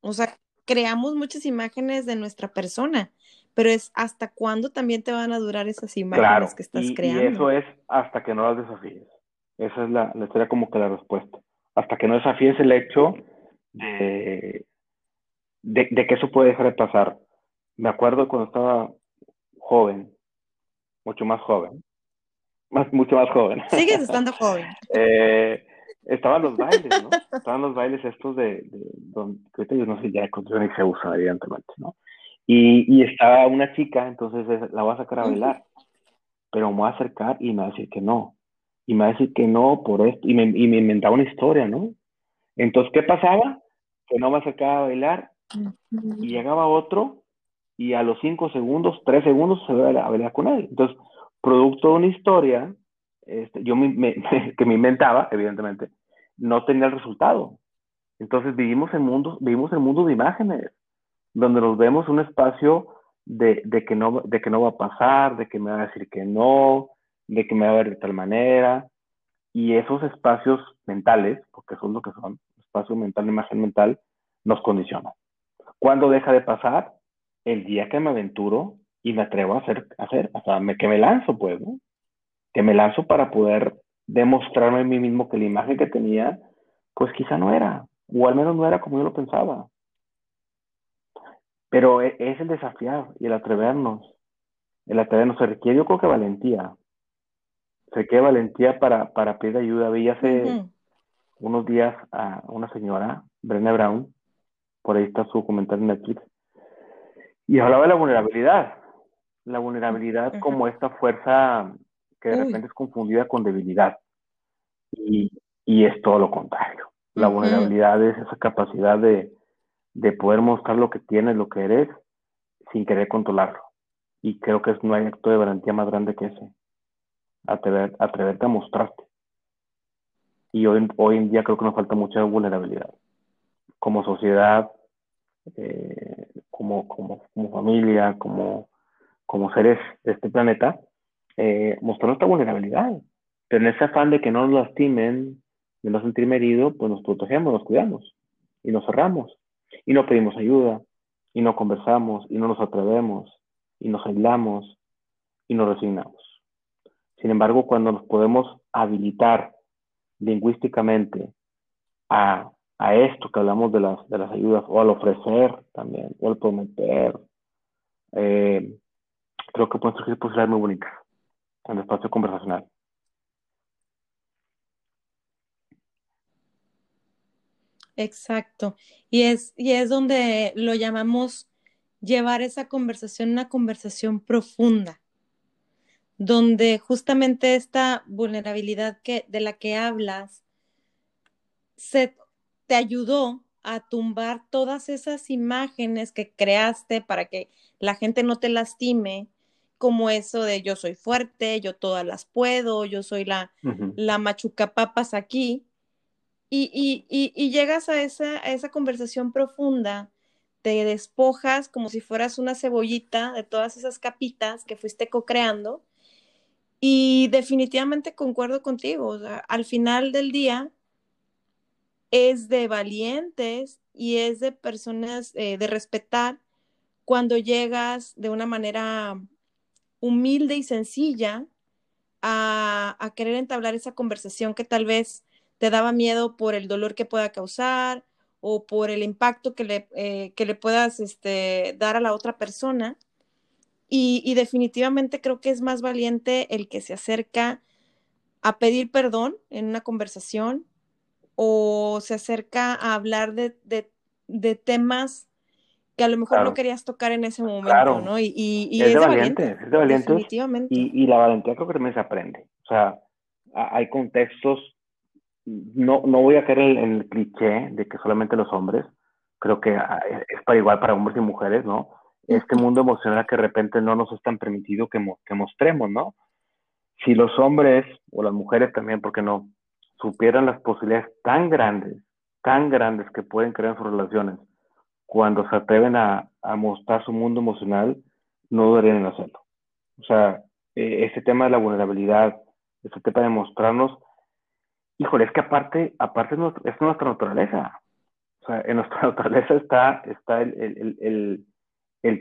O sea, creamos muchas imágenes de nuestra persona, pero es hasta cuándo también te van a durar esas imágenes que estás creando. Y eso es hasta que no las desafíes. Esa es la, la como que la respuesta. Hasta que no desafíes el hecho de, de, que eso puede dejar de pasar. Me acuerdo cuando estaba joven, mucho más joven, más, mucho más joven. Sigues [laughs] estando joven. eh, estaban los bailes, ¿no? Estaban los bailes estos de, de donde, ahorita yo no sé ya de se usa, evidentemente, ¿no? Y, y estaba una chica, entonces la voy a sacar a bailar, pero me voy a acercar y me va a decir que no. Y me va a decir que no por esto, y me, y me inventaba una historia, ¿no? Entonces, ¿qué pasaba? Que no me acercaba a bailar y llegaba otro y a los cinco segundos, tres segundos se ve a pelear con él. Entonces, producto de una historia, este, yo me, [laughs] que me inventaba, evidentemente, no tenía el resultado. Entonces vivimos en mundos, vivimos en mundo de imágenes, donde nos vemos un espacio de, de, que no, de que no va a pasar, de que me va a decir que no, de que me va a ver de tal manera. Y esos espacios mentales, porque son lo que son, espacio mental, imagen mental, nos condicionan. ¿Cuándo deja de pasar? El día que me aventuro y me atrevo a hacer, hacer o sea, me, que me lanzo, pues, ¿no? Que me lanzo para poder demostrarme a mí mismo que la imagen que tenía, pues quizá no era, o al menos no era como yo lo pensaba. Pero e, es el desafiar y el atrevernos. El atrevernos se requiere, yo creo que valentía. Se requiere valentía para, para pedir ayuda. Vi hace unos días a una señora, Brené Brown, por ahí está su comentario en Netflix, y hablaba de la vulnerabilidad. La vulnerabilidad como esta fuerza que de repente es confundida con debilidad. Y, y es todo lo contrario. La vulnerabilidad es esa capacidad de, de poder mostrar lo que tienes, lo que eres, sin querer controlarlo. Y creo que no hay acto de garantía más grande que ese. Atrever, atreverte a mostrarte. Y hoy, hoy en día creo que nos falta mucha vulnerabilidad. Como sociedad, eh, como, como, familia, como, como seres de este planeta, eh, mostrar nuestra vulnerabilidad. Pero en ese afán de que no nos lastimen, de no sentirme herido, pues nos protegemos, nos cuidamos y nos cerramos y no pedimos ayuda, y no conversamos, y no nos atrevemos, y nos aislamos, y nos resignamos. Sin embargo, cuando nos podemos habilitar lingüísticamente a, a esto que hablamos de las, de las ayudas, o al ofrecer también, o al prometer, eh, creo que pueden surgir posibilidades muy bonitas en el espacio conversacional. Exacto. Y es, y es donde lo llamamos llevar esa conversación, una conversación profunda, donde justamente esta vulnerabilidad que, de la que hablas se, te ayudó a tumbar todas esas imágenes que creaste para que la gente no te lastime, como eso de yo soy fuerte, yo todas las puedo, yo soy la, la machuca papas aquí, y, llegas a esa, esa conversación profunda, te despojas como si fueras una cebollita de todas esas capitas que fuiste co-creando. Y definitivamente concuerdo contigo. al final del día es de valientes y es de personas eh, de respetar cuando llegas de una manera humilde y sencilla a, a querer entablar esa conversación que tal vez te daba miedo por el dolor que pueda causar o por el impacto que le, eh, que le puedas este, dar a la otra persona. Y, definitivamente creo que es más valiente el que se acerca a pedir perdón en una conversación o se acerca a hablar de, temas que a lo mejor no querías tocar en ese momento, ¿no? Y, y, es, de valiente, es de valiente. Definitivamente. Y, y, la valentía creo que también se aprende. O sea, hay contextos no, no voy a caer en, el cliché de que solamente los hombres, creo que ah, es para igual para hombres y mujeres, ¿no? Este mundo emocional que de repente no nos es tan permitido que, que mostremos, ¿no? Si los hombres o las mujeres también, porque no, supieran las posibilidades tan grandes, tan grandes que pueden crear sus relaciones, cuando se atreven a, mostrar su mundo emocional, no dudarían en hacerlo. O sea, eh, ese tema de la vulnerabilidad, ese tema de mostrarnos, híjole, es que aparte, aparte es, nuestra naturaleza. O sea, en nuestra [laughs] naturaleza está, está el,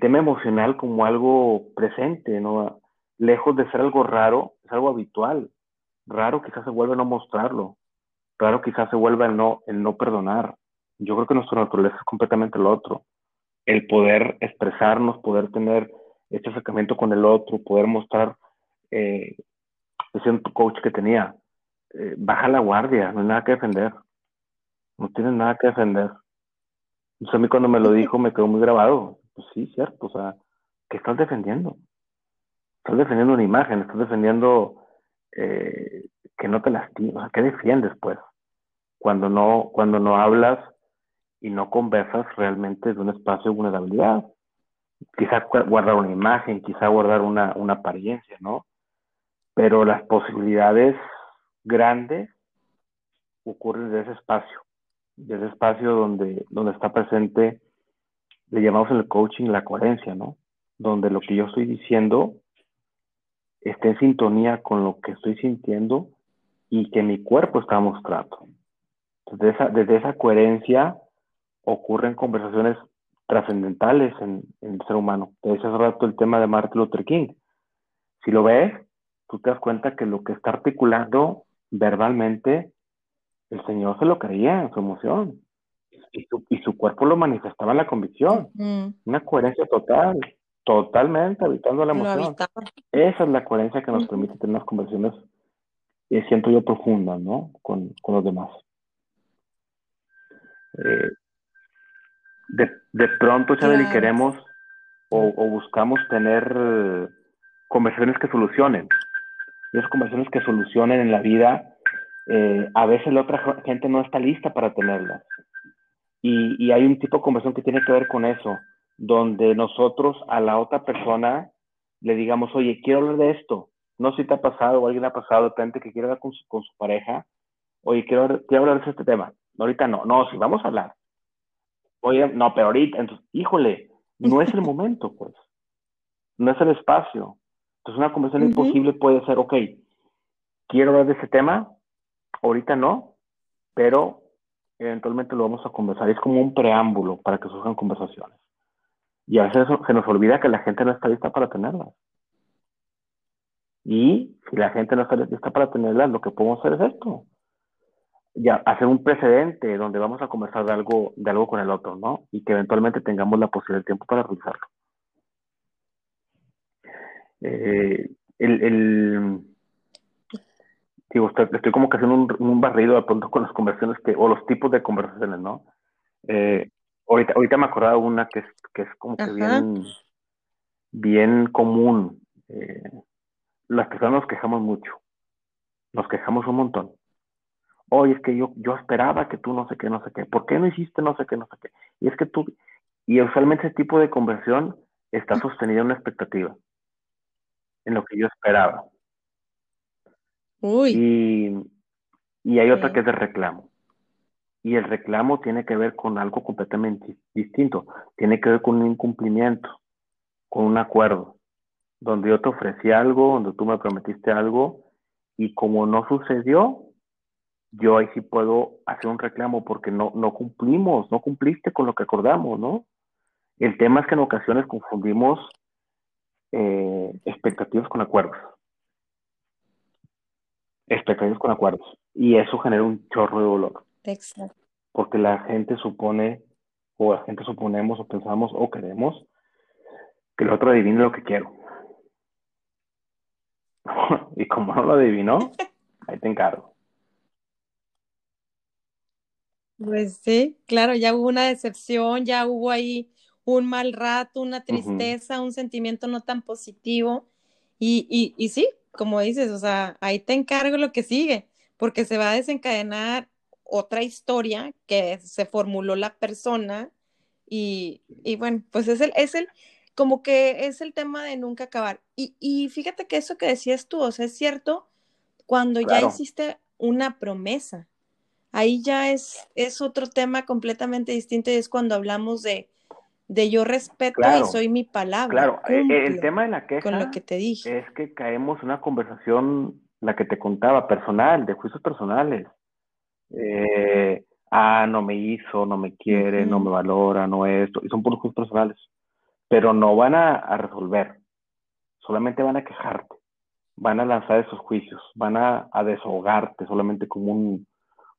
tema emocional como algo presente, ¿no? Lejos de ser algo raro, es algo habitual. Raro quizás se vuelve no mostrarlo. Raro quizás se vuelve el no, el no perdonar. Yo creo que nuestra naturaleza es completamente lo otro. El poder expresarnos, poder tener este acercamiento con el otro, poder mostrar, eh, ese un coach que tenía, eh, baja la guardia, no hay nada que defender. No tienes nada que defender. Entonces a mí cuando me lo dijo me quedó muy grabado. Pues sí, cierto, o sea, ¿qué estás defendiendo? Estás defendiendo una imagen, estás defendiendo eh, que no te lastimas, ¿qué defiendes pues? Cuando no, cuando no hablas y no conversas realmente de un espacio de vulnerabilidad. quizá guardar una imagen, quizá guardar una, una apariencia, ¿no? Pero las posibilidades grandes ocurren desde ese espacio, desde ese espacio donde, donde está presente, le llamamos en el coaching la coherencia, ¿no? Donde lo que yo estoy diciendo esté en sintonía con lo que estoy sintiendo y que mi cuerpo está mostrando. Desde esa, desde esa coherencia ocurren conversaciones trascendentales en, el ser humano. Decía hace rato el tema de Martin Luther King. Si lo ves, tú te das cuenta que lo que está articulando verbalmente, el Señor se lo creía en su emoción. Y su, y su cuerpo lo manifestaba en la convicción. Una coherencia total, totalmente habitando la emoción. Esa es la coherencia que nos permite tener unas conversaciones, eh, siento yo, profundas, ¿no? Con, con los demás. Eh, de, de pronto, Chabeli, queremos o, buscamos tener conversaciones que solucionen. Y esas conversaciones que solucionen en la vida, eh, a veces la otra gente no está lista para tenerlas. Y, y, hay un tipo de conversación que tiene que ver con eso, donde nosotros a la otra persona le digamos, oye, quiero hablar de esto. No sé si te ha pasado o alguien ha pasado de repente que quiere hablar con su, con su pareja. Oye, quiero, quiero hablar de este tema. Ahorita no. No, sí, vamos a hablar oye, no, pero ahorita, entonces, híjole, no es el [laughs] momento, pues. No es el espacio. Entonces, una conversación imposible puede ser, ok, quiero hablar de ese tema, ahorita no, pero eventualmente lo vamos a conversar. Es como un preámbulo para que surjan conversaciones. Y a veces se nos olvida que la gente no está lista para tenerlas. Y si la gente no está lista para tenerlas, lo que podemos hacer es esto ya hacer un precedente donde vamos a conversar de algo, de algo con el otro, ¿no? Y que eventualmente tengamos la posibilidad de tiempo para realizarlo. Eh, el, digo, estoy, como que haciendo un, barrido de pronto con las conversaciones que, o los tipos de conversaciones, ¿no? Eh, ahorita, ahorita me acordaba una que es, que es como que bien, bien común. Eh, las personas nos quejamos mucho. Nos quejamos un montón oye, es que yo, yo esperaba que tú no sé qué, no sé qué, ¿por qué no hiciste no sé qué, no sé qué? Y es que tú, y usualmente ese tipo de conversión está sostenida en una expectativa, en lo que yo esperaba. Uy. Y, y hay otra que es de reclamo. Y el reclamo tiene que ver con algo completamente distinto. Tiene que ver con un incumplimiento, con un acuerdo, donde yo te ofrecí algo, donde tú me prometiste algo, y como no sucedió, yo ahí sí puedo hacer un reclamo porque no, no cumplimos, no cumpliste con lo que acordamos, ¿no? El tema es que en ocasiones confundimos eh, expectativas con acuerdos. Expectativas con acuerdos. Y eso genera un chorro de dolor. Exacto. Porque la gente supone, o la gente suponemos, o pensamos, o queremos, que el otro adivine lo que quiero. [laughs] y como no lo adivinó, [laughs] ahí te encargo. Pues sí, claro, ya hubo una decepción, ya hubo ahí un mal rato, una tristeza, un sentimiento no tan positivo. Y, y, y sí, como dices, o sea, ahí te encargo lo que sigue, porque se va a desencadenar otra historia que se formuló la persona y, y bueno, pues es el, es el, como que es el tema de nunca acabar. Y, y fíjate que eso que decías tú, o sea, es cierto, cuando ya hiciste una promesa, ahí ya es, es otro tema completamente distinto y es cuando hablamos de, de yo respeto y soy mi palabra. Claro, e, e, el tema de la queja con lo que te dije. es que caemos en una conversación, la que te contaba, personal, de juicios personales. Eh, ah, no me hizo, no me quiere, no me valora, no esto, y son puros juicios personales. Pero no van a, a resolver, solamente van a quejarte, van a lanzar esos juicios, van a, a desahogarte solamente como un,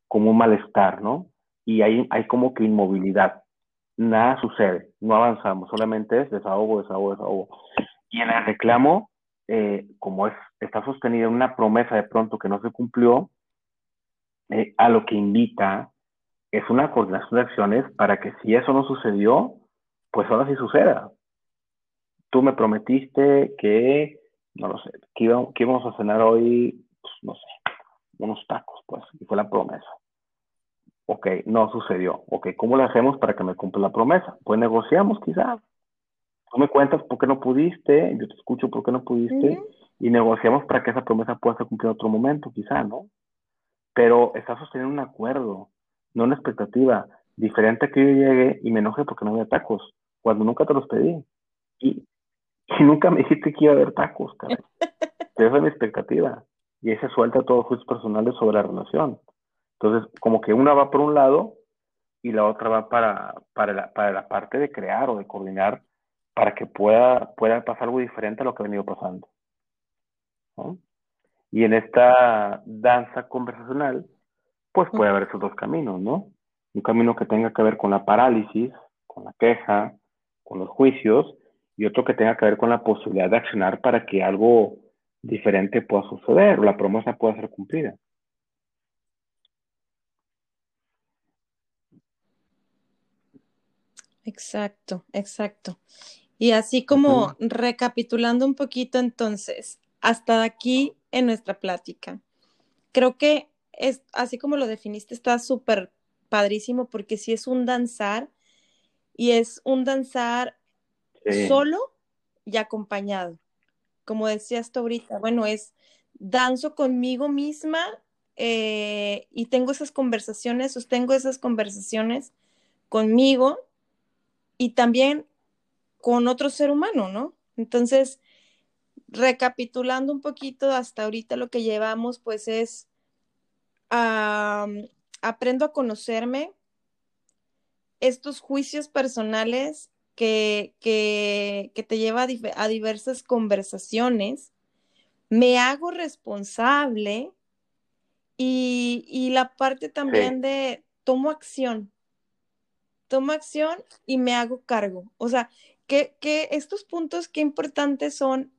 como un malestar, ¿no? Y hay, hay como que inmovilidad. Nada sucede, no avanzamos, solamente es desahogo, desahogo, desahogo. Y en el reclamo, eh, como es, está sostenido en una promesa de pronto que no se cumplió, eh, a lo que invita es una coordinación de acciones para que si eso no sucedió, pues ahora sí suceda. Tú me prometiste que, no lo sé, que, íbamos a cenar hoy, pues, no sé, unos tacos, pues, y fue la promesa. Ok, no sucedió. Ok, ¿cómo le hacemos para que me cumpla la promesa? Pues negociamos quizás. tú me cuentas por qué no pudiste, yo te escucho por qué no pudiste y negociamos para que esa promesa pueda ser cumplida en otro momento, quizá, ¿no? Pero estás sosteniendo un acuerdo, no una expectativa. Diferente a que yo llegue y me enoje porque no había tacos, cuando nunca te los pedí. Y, nunca me dijiste que iba a haber tacos, caray. [laughs] Esa es mi expectativa. Y ahí se suelta todos los juicios personales sobre la relación. Entonces, como que una va por un lado y la otra va para, para, la, para la parte de crear o de coordinar para que pueda, pueda pasar algo diferente a lo que ha venido pasando. Y en esta danza conversacional, pues puede haber esos dos caminos, ¿no? Un camino que tenga que ver con la parálisis, con la queja, con los juicios, y otro que tenga que ver con la posibilidad de accionar para que algo diferente pueda suceder, o la promesa pueda ser cumplida. Exacto, exacto. Y así como recapitulando un poquito entonces, hasta aquí en nuestra plática. Creo que es así como lo definiste, está súper padrísimo porque sí es un danzar y es un danzar solo y acompañado. Como decías tú ahorita, bueno, es danzo conmigo misma eh, y tengo esas conversaciones, sostengo esas conversaciones conmigo y también con otro ser humano, ¿no? Entonces, recapitulando un poquito hasta ahorita lo que llevamos, pues es, aprendo a conocerme, estos juicios personales que, te lleva a, diversas conversaciones, me hago responsable y, la parte también de tomo acción, tomo acción y me hago cargo. O sea, que, que estos puntos, qué importantes son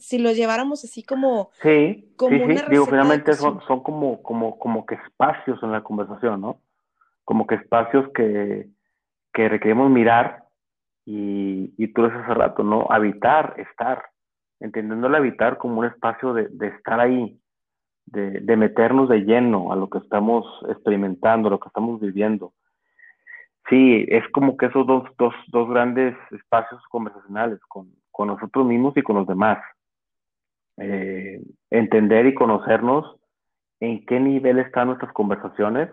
si los lleváramos así como, sí, como sí, sí. Digo, finalmente son, son como, como, como que espacios en la conversación, ¿no? Como que espacios que, que requerimos mirar y, y tú lo hace rato, ¿no? Habitar, estar, entendiendo el habitar como un espacio de, de estar ahí, de, de, meternos de lleno a lo que estamos experimentando, a lo que estamos viviendo. Sí, es como que esos dos, dos, dos grandes espacios conversacionales con, con nosotros mismos y con los demás. Eh, entender y conocernos en qué nivel están nuestras conversaciones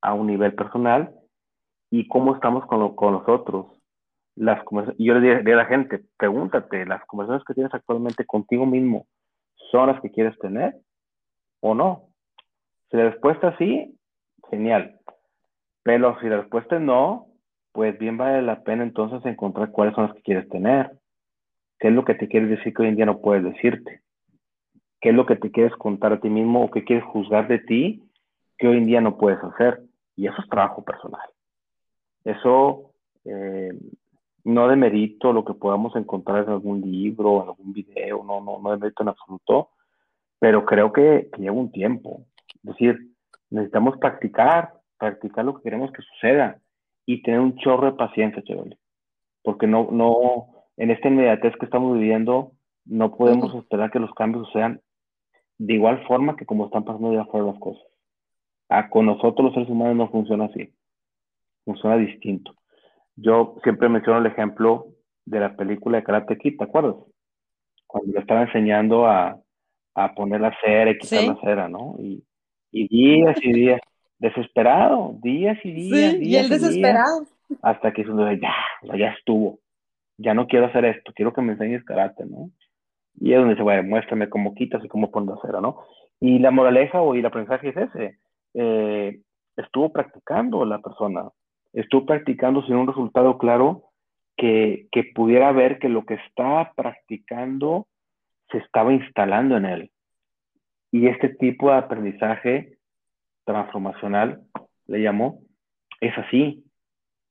a un nivel personal y cómo estamos con, con nosotros. Las yo le diría a la gente, pregúntate, ¿las conversaciones que tienes actualmente contigo mismo son las que quieres tener o no? Si la respuesta es sí, genial. Pero si la respuesta es no, pues bien vale la pena entonces encontrar cuáles son las que quieres tener. ¿Qué es lo que te quieres decir que hoy en día no puedes decirte? ¿Qué es lo que te quieres contar a ti mismo o qué quieres juzgar de ti que hoy en día no puedes hacer? Y eso es trabajo personal. Eso eh, no demerito lo que podamos encontrar en algún libro, en algún video, no, no, no demerito en absoluto, pero creo que, lleva un tiempo. Es decir, necesitamos practicar, practicar lo que queremos que suceda y tener un chorro de paciencia, chévere. Porque no, no, en esta inmediatez que estamos viviendo, no podemos esperar que los cambios sean de igual forma que como están pasando ya afuera las cosas. Ah, con nosotros los seres humanos no funciona así, funciona distinto. Yo siempre menciono el ejemplo de la película de Karate Kid, ¿te acuerdas? Cuando le estaba enseñando a, a poner la cera y quitar la cera, ¿no? Y, y, días y días, [laughs] desesperado, días y días. Sí, y él desesperado. hasta que ya, ya estuvo ya no quiero hacer esto, quiero que me enseñes karate, ¿no? Y es donde dice, bueno, muéstrame cómo quitas y cómo pones cera, ¿no? Y la moraleja o y el aprendizaje es ese. Eh, estuvo practicando la persona, estuvo practicando sin un resultado claro que, que pudiera ver que lo que estaba practicando se estaba instalando en él. Y este tipo de aprendizaje transformacional, le llamó, es así.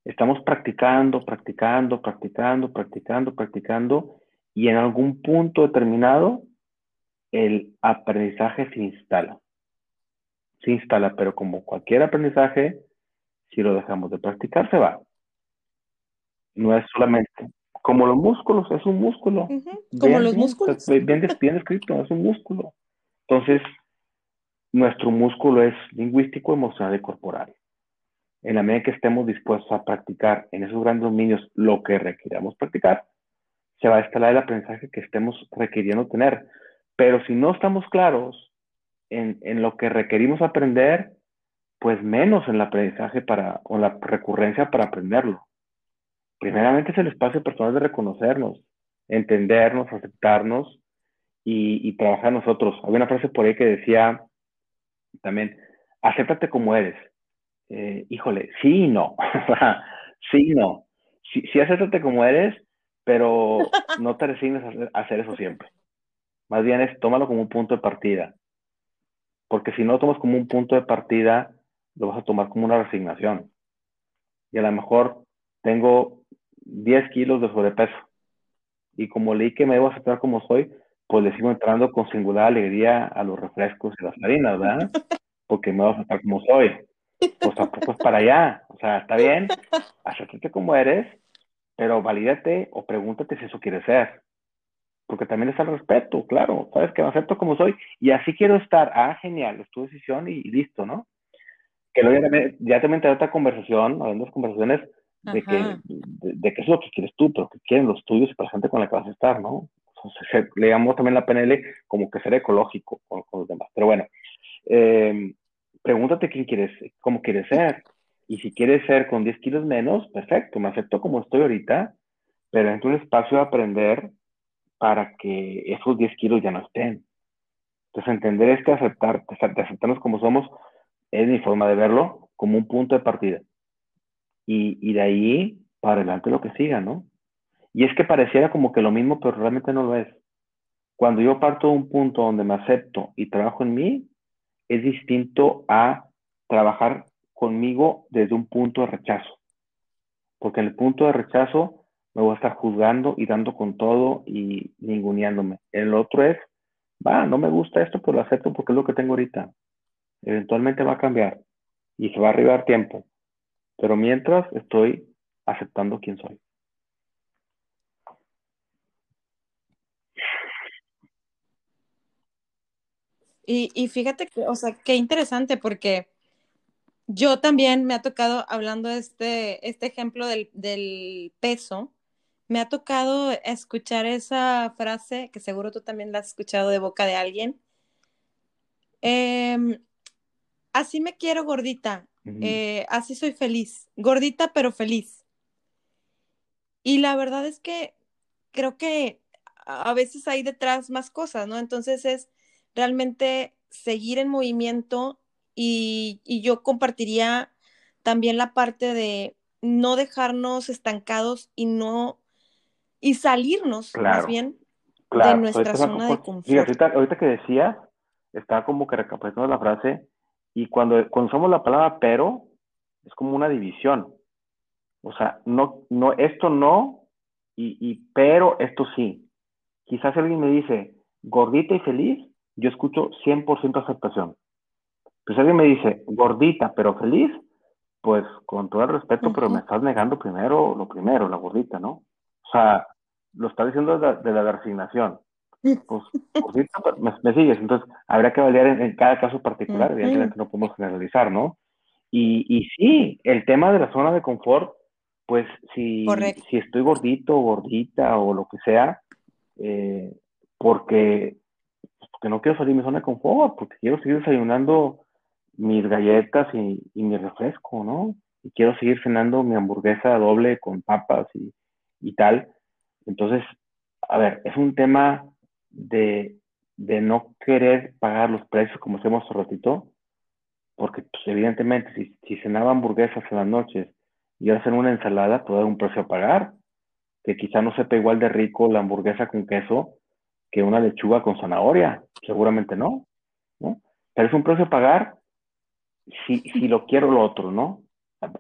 Estamos practicando, practicando, practicando, practicando, practicando, y en algún punto determinado el aprendizaje se instala. Se instala, pero como cualquier aprendizaje, si lo dejamos de practicar, se va. No es solamente como los músculos, es un músculo. Como los músculos. Bien, bien descrito, es un músculo. Entonces, nuestro músculo es lingüístico, emocional y corporal. En la medida que estemos dispuestos a practicar en esos grandes dominios lo que requiramos practicar, se va a instalar el aprendizaje que estemos requiriendo tener. Pero si no estamos claros en, en lo que requerimos aprender, pues menos en el aprendizaje para, o la recurrencia para aprenderlo. Primeramente es el espacio personal de reconocernos, entendernos, aceptarnos y, y trabajar nosotros. Había una frase por ahí que decía también, acéptate como eres. Eh, híjole, sí y no. [laughs] sí y no. Sí, sí, acéptate como eres, pero no te resignes a hacer eso siempre. Más bien es tómalo como un punto de partida. Porque si no lo tomas como un punto de partida, lo vas a tomar como una resignación. Y a lo mejor tengo 10 kilos de sobrepeso. Y como leí que me debo aceptar como soy, pues le sigo entrando con singular alegría a los refrescos y las harinas, ¿verdad? [laughs] Porque me debo aceptar como soy. Pues tampoco es para allá. O sea, está bien, acéptate como eres, pero valídate o pregúntate si eso quiere ser. Porque también está el respeto, claro. Sabes que me acepto como soy y así quiero estar. Ah, genial, es tu decisión y, listo, ¿no? Que luego ya también, ya también otra conversación, hablando de conversaciones, de que, de, qué es lo que quieres tú, pero que quieren los tuyos y para la gente con la que vas a estar, ¿no? le llamamos también la PNL como que ser ecológico con, los demás. Pero bueno, eh, pregúntate quién quieres, cómo quieres ser. Y si quieres ser con 10 kilos menos, perfecto, me acepto como estoy ahorita, pero en un espacio de aprender para que esos 10 kilos ya no estén. Entonces, entender este aceptar, aceptarnos como somos, es mi forma de verlo como un punto de partida y, de ahí para adelante lo que siga, ¿no? Y es que pareciera como que lo mismo, pero realmente no lo es. Cuando yo parto de un punto donde me acepto y trabajo en mí, es distinto a trabajar conmigo desde un punto de rechazo. Porque en el punto de rechazo me voy a estar juzgando y dando con todo y ninguneándome. El otro es, va, no me gusta esto, pero lo acepto porque es lo que tengo ahorita. Eventualmente va a cambiar y se va a arribar tiempo. Pero mientras estoy aceptando quién soy. Y, fíjate que, o sea, qué interesante porque yo también me ha tocado, hablando de este, este ejemplo del, peso, me ha tocado escuchar esa frase, que seguro tú también la has escuchado de boca de alguien. Em, así me quiero gordita, eh, así soy feliz, gordita pero feliz. Y la verdad es que creo que a veces hay detrás más cosas, ¿no? Entonces es realmente seguir en movimiento y, yo compartiría también la parte de no dejarnos estancados y no y salirnos más bien de nuestra zona de confort. ahorita, que decías, estaba como que recapitulando la frase y cuando, cuando usamos la palabra pero, es como una división. O sea, no, no, esto no, y, y pero esto sí. Quizás alguien me dice, gordita y feliz, yo escucho 100% aceptación. Pues alguien me dice, gordita pero feliz, pues con todo el respeto, pero me estás negando primero lo primero, la gordita, ¿no? O sea, lo está diciendo de la, resignación. Pues, gordita, me, sigues. Entonces, habría que validar en, cada caso particular, evidentemente no podemos generalizar, ¿no? Y, y sí, el tema de la zona de confort, pues si, si estoy gordito o gordita o lo que sea, eh, porque no quiero salir de mi zona de confort, porque quiero seguir desayunando mis galletas y, mi refresco, ¿no? Y quiero seguir cenando mi hamburguesa doble con papas y, tal. Entonces, a ver, es un tema de, de no querer pagar los precios como hacemos hace ratito, porque pues, evidentemente si, si, cenaba hamburguesas en las noches y hacer una ensalada, puede haber un precio a pagar, que quizá no sepa igual de rico la hamburguesa con queso que una lechuga con zanahoria. Seguramente no, ¿no? Pero es un precio a pagar si, si lo quiero lo otro, ¿no?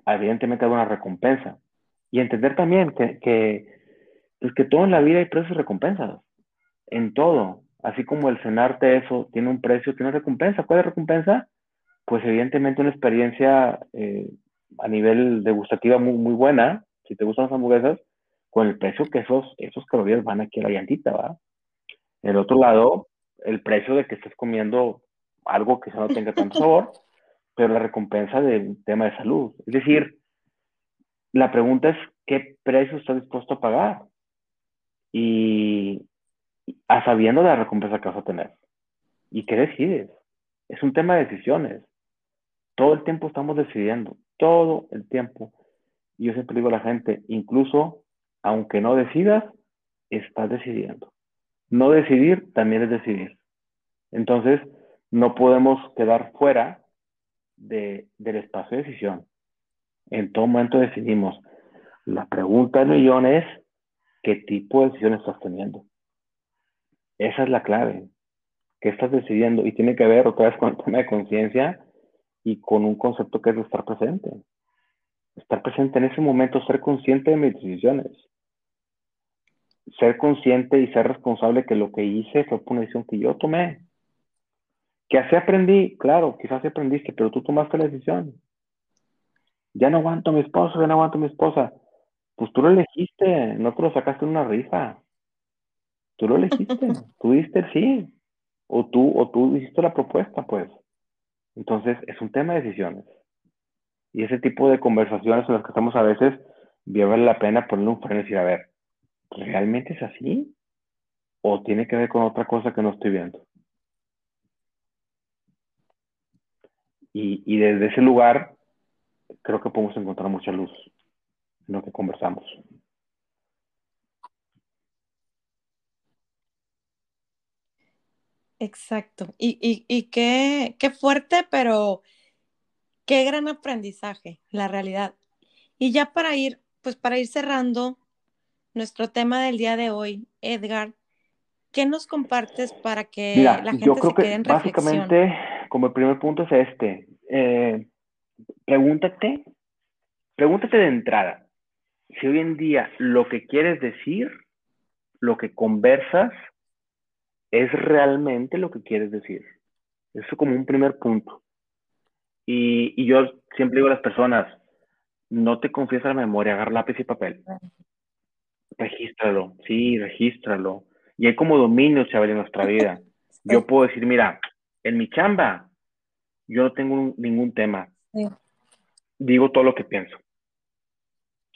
Evidentemente hay una recompensa. Y entender también que, que, pues que todo en la vida hay precios y recompensas. En todo. Así como el cenarte eso tiene un precio, tiene una recompensa. ¿Cuál es la recompensa? Pues evidentemente una experiencia eh, a nivel degustativa muy, muy buena, si te gustan las hamburguesas, con el precio que esos, esos calorías van aquí a la llantita, ¿va? El otro lado, el precio de que estés comiendo algo que no tenga tanto sabor, pero la recompensa del tema de salud. Es decir, la pregunta es, ¿qué precio estás dispuesto a pagar? Y a sabiendo la recompensa que vas a tener. ¿Y qué decides? Es un tema de decisiones. Todo el tiempo estamos decidiendo, todo el tiempo. Y yo siempre digo a la gente, incluso aunque no decidas, estás decidiendo. No decidir también es decidir. Entonces, no podemos quedar fuera de, del espacio de decisión. En todo momento decidimos. La pregunta del millón es, ¿qué tipo de decisión estás teniendo? Esa es la clave. ¿Qué estás decidiendo? Y tiene que ver otra vez con el tema de conciencia y con un concepto que es estar presente. Estar presente en ese momento, ser consciente de mis decisiones. Ser consciente y ser responsable que lo que hice fue una decisión que yo tomé. Que así aprendí, claro, quizás aprendiste, pero tú tomaste la decisión. Ya no aguanto a mi esposo, ya no aguanto a mi esposa. Pues tú lo elegiste, no te lo sacaste en una rifa. Tú lo elegiste, [laughs] tú diste el sí. O tú, o tú hiciste la propuesta, pues. Entonces, es un tema de decisiones. Y ese tipo de conversaciones en las que estamos a veces, bien vale la pena ponerle un freno y decir, a ver, ¿realmente es así? ¿O tiene que ver con otra cosa que no estoy viendo? Y, desde ese lugar, creo que podemos encontrar mucha luz en lo que conversamos. Exacto. Y, y, y qué, qué fuerte, pero qué gran aprendizaje, la realidad. Y ya para ir, pues para ir cerrando nuestro tema del día de hoy, Edgar, ¿qué nos compartes para que Mira, la gente yo creo se quede que en reflexión? básicamente, como el primer punto es este, eh, pregúntate, pregúntate de entrada, si hoy en día lo que quieres decir, lo que conversas, es realmente lo que quieres decir. Eso como un primer punto. Y, y yo siempre digo a las personas, no te confíes a la memoria, agarra lápiz y papel. Regístralo, sí, regístralo. Y hay como dominio, Chabel, en nuestra vida. [laughs] Yo puedo decir, mira, en mi chamba, yo no tengo un- ningún tema. Sí. Digo todo lo que pienso.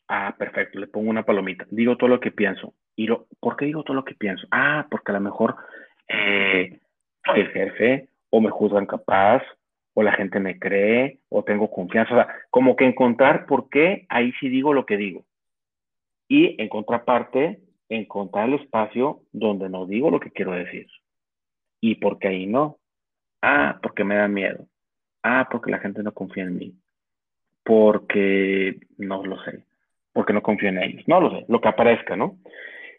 Ah, perfecto, le pongo una palomita. Digo todo lo que pienso. ¿Y lo, por qué digo todo lo que pienso? Ah, porque a lo mejor eh, soy el jefe, o me juzgan capaz, o la gente me cree, o tengo confianza. O sea, como que encontrar por qué ahí sí digo lo que digo. Y en contraparte, encontrar el espacio donde no digo lo que quiero decir. ¿Y por qué ahí no? Ah, porque me da miedo. Ah, porque la gente no confía en mí. Porque no lo sé. Porque no confío en ellos. No lo sé. Lo que aparezca, ¿no?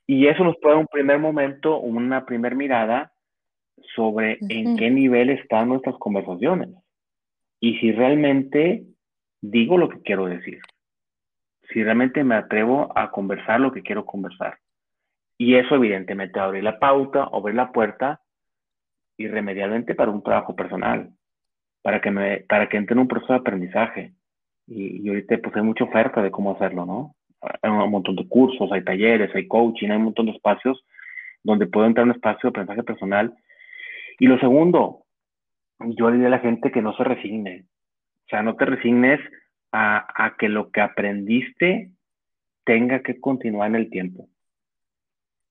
Y eso nos puede dar un primer momento, una primera mirada sobre en qué nivel están nuestras conversaciones. Y si realmente digo lo que quiero decir. Si realmente me atrevo a conversar lo que quiero conversar. Y eso evidentemente abre la pauta, abre la puerta irremediablemente para un trabajo personal, para que, me, para que entre en un proceso de aprendizaje. Y, y ahorita pues hay mucha oferta de cómo hacerlo, ¿no? Hay un montón de cursos, hay talleres, hay coaching, hay un montón de espacios donde puedo entrar en un espacio de aprendizaje personal. Y lo segundo, yo le diría a la gente que no se resigne. O sea, no te resignes a, que lo que aprendiste tenga que continuar en el tiempo,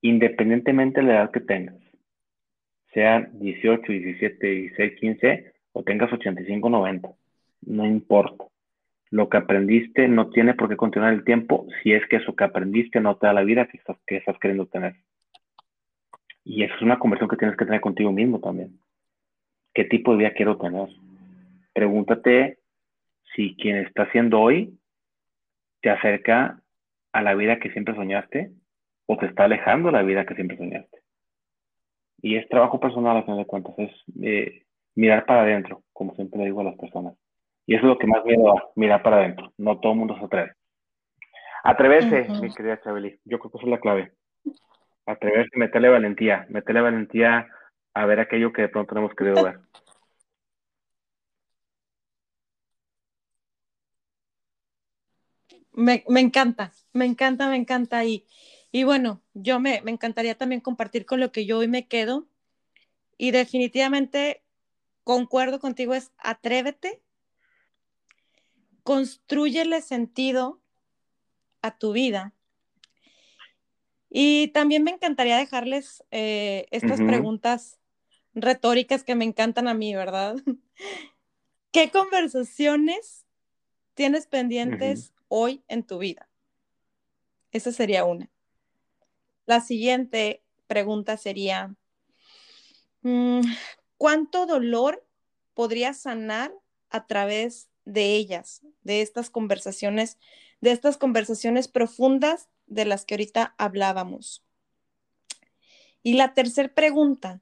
independientemente de la edad que tengas, sea 18, 17, 16, 15 o tengas 85, 90, no importa. Lo que aprendiste no tiene por qué continuar el tiempo si es que eso que aprendiste no te da la vida que estás, que estás queriendo tener. Y eso es una conversación que tienes que tener contigo mismo también. ¿Qué tipo de vida quiero tener? Pregúntate si quien está haciendo hoy te acerca a la vida que siempre soñaste o te está alejando de la vida que siempre soñaste. Y es trabajo personal, a fin de cuentas, es eh, mirar para adentro, como siempre le digo a las personas. Y eso es lo que más miedo da, mirar para adentro. No todo el mundo se atreve. Atreverse, mi querida Chabeli, yo creo que esa es la clave. Atreverse, meterle valentía, meterle valentía a ver aquello que de pronto no hemos querido ver. [laughs] Me, me encanta, me encanta, me encanta. Y, y bueno, yo me, me encantaría también compartir con lo que yo hoy me quedo. Y definitivamente concuerdo contigo, es atrévete, construyele sentido a tu vida. Y también me encantaría dejarles eh, estas preguntas retóricas que me encantan a mí, ¿verdad? [laughs] ¿Qué conversaciones tienes pendientes hoy en tu vida? Esa sería una. La siguiente pregunta sería, mm, ¿cuánto dolor podría sanar a través de ellas, de estas conversaciones, de estas conversaciones profundas de las que ahorita hablábamos? Y la tercera pregunta,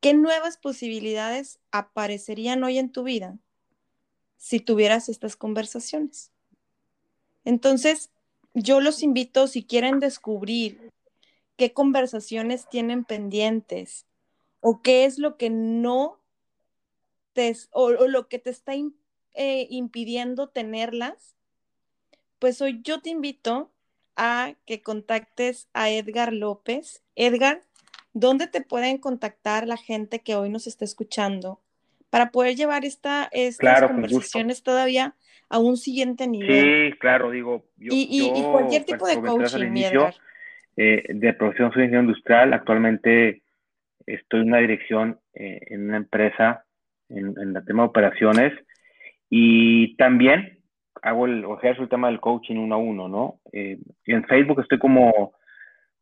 ¿qué nuevas posibilidades aparecerían hoy en tu vida si tuvieras estas conversaciones? Entonces, yo los invito, si quieren descubrir qué conversaciones tienen pendientes o qué es lo que no te, o, lo que te está eh, impidiendo tenerlas, pues hoy yo te invito a que contactes a Edgar López. Edgar, ¿dónde te pueden contactar la gente que hoy nos está escuchando para poder llevar esta, estas conversaciones todavía a un siguiente nivel. Sí, claro, digo. Yo, y, cualquier tipo de coaching, eh, de profesión soy ingeniero industrial. Actualmente estoy en una dirección eh, en una empresa en, en el tema de operaciones y también hago el, o ejerzo el tema del coaching uno a uno, ¿no? Eh, en Facebook estoy como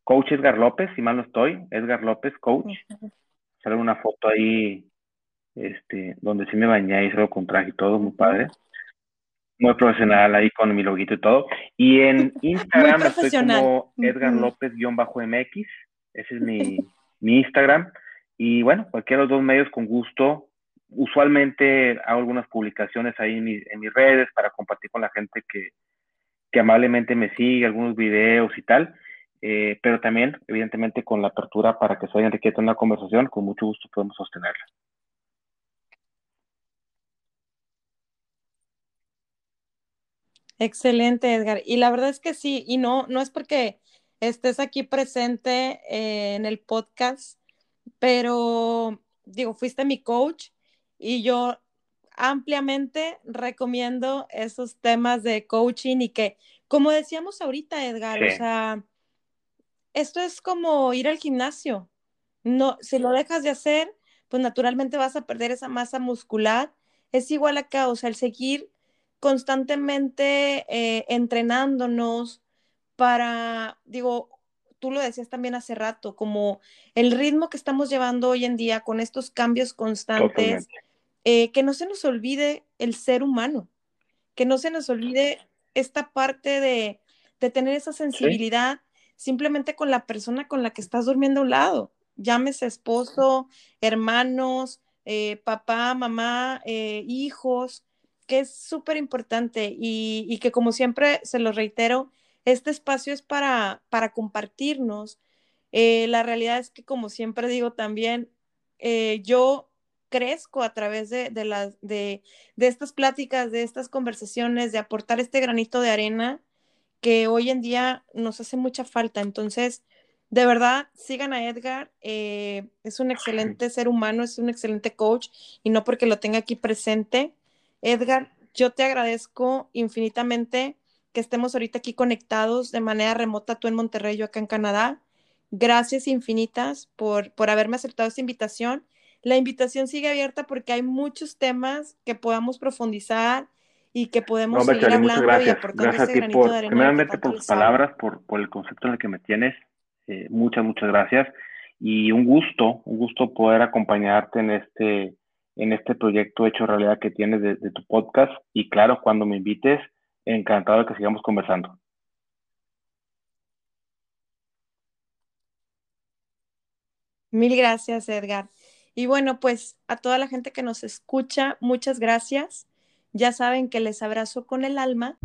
Coach Edgar López, si mal no estoy, Edgar López Coach. Sale una foto ahí, este, donde sí me bañé y salgo con traje y todo, muy padre muy profesional ahí con mi loguito y todo. Y en [laughs] Instagram estoy como Edgar López-MX, ese es mi, [laughs] mi Instagram. Y bueno, cualquiera de los dos medios con gusto. Usualmente hago algunas publicaciones ahí en, en mis redes para compartir con la gente que, que amablemente me sigue, algunos videos y tal. Eh, pero también, evidentemente, con la apertura para que se vayan tener una conversación, con mucho gusto podemos sostenerla. Excelente, Edgar. Y la verdad es que sí, y no, no es porque estés aquí presente eh, en el podcast, pero digo, fuiste mi coach y yo ampliamente recomiendo esos temas de coaching y que, como decíamos ahorita, Edgar, o sea, esto es como ir al gimnasio. No, si lo dejas de hacer, pues naturalmente vas a perder esa masa muscular. Es igual acá, o sea, el seguir constantemente eh, entrenándonos para, digo, tú lo decías también hace rato, como el ritmo que estamos llevando hoy en día con estos cambios constantes, eh, que no se nos olvide el ser humano, que no se nos olvide esta parte de, tener esa sensibilidad simplemente con la persona con la que estás durmiendo a un lado, llámese esposo, hermanos, eh, papá, mamá, hijos, que es súper importante y, que como siempre se lo reitero, este espacio es para, para compartirnos. Eh, la realidad es que como siempre digo también, eh, yo crezco a través de, de, las, de, de estas pláticas, de estas conversaciones, de aportar este granito de arena que hoy en día nos hace mucha falta. Entonces, de verdad, sigan a Edgar. Eh, es un excelente ser humano, es un excelente coach y no porque lo tenga aquí presente, Edgar, yo te agradezco infinitamente que estemos ahorita aquí conectados de manera remota, tú en Monterrey, yo acá en Canadá. Gracias infinitas por, por haberme aceptado esta invitación. La invitación sigue abierta porque hay muchos temas que podamos profundizar y que podemos seguir hablando gracias. y aportando gracias ese granito por, de arena. Primeramente por tus palabras, por, por, el concepto en el que me tienes. Eh, muchas, muchas gracias. Y un gusto, un gusto poder acompañarte en este en este proyecto hecho realidad que tienes de, tu podcast. Y claro, cuando me invites, encantado de que sigamos conversando. Mil gracias, Edgar. Y bueno, pues a toda la gente que nos escucha, muchas gracias. Ya saben que les abrazo con el alma.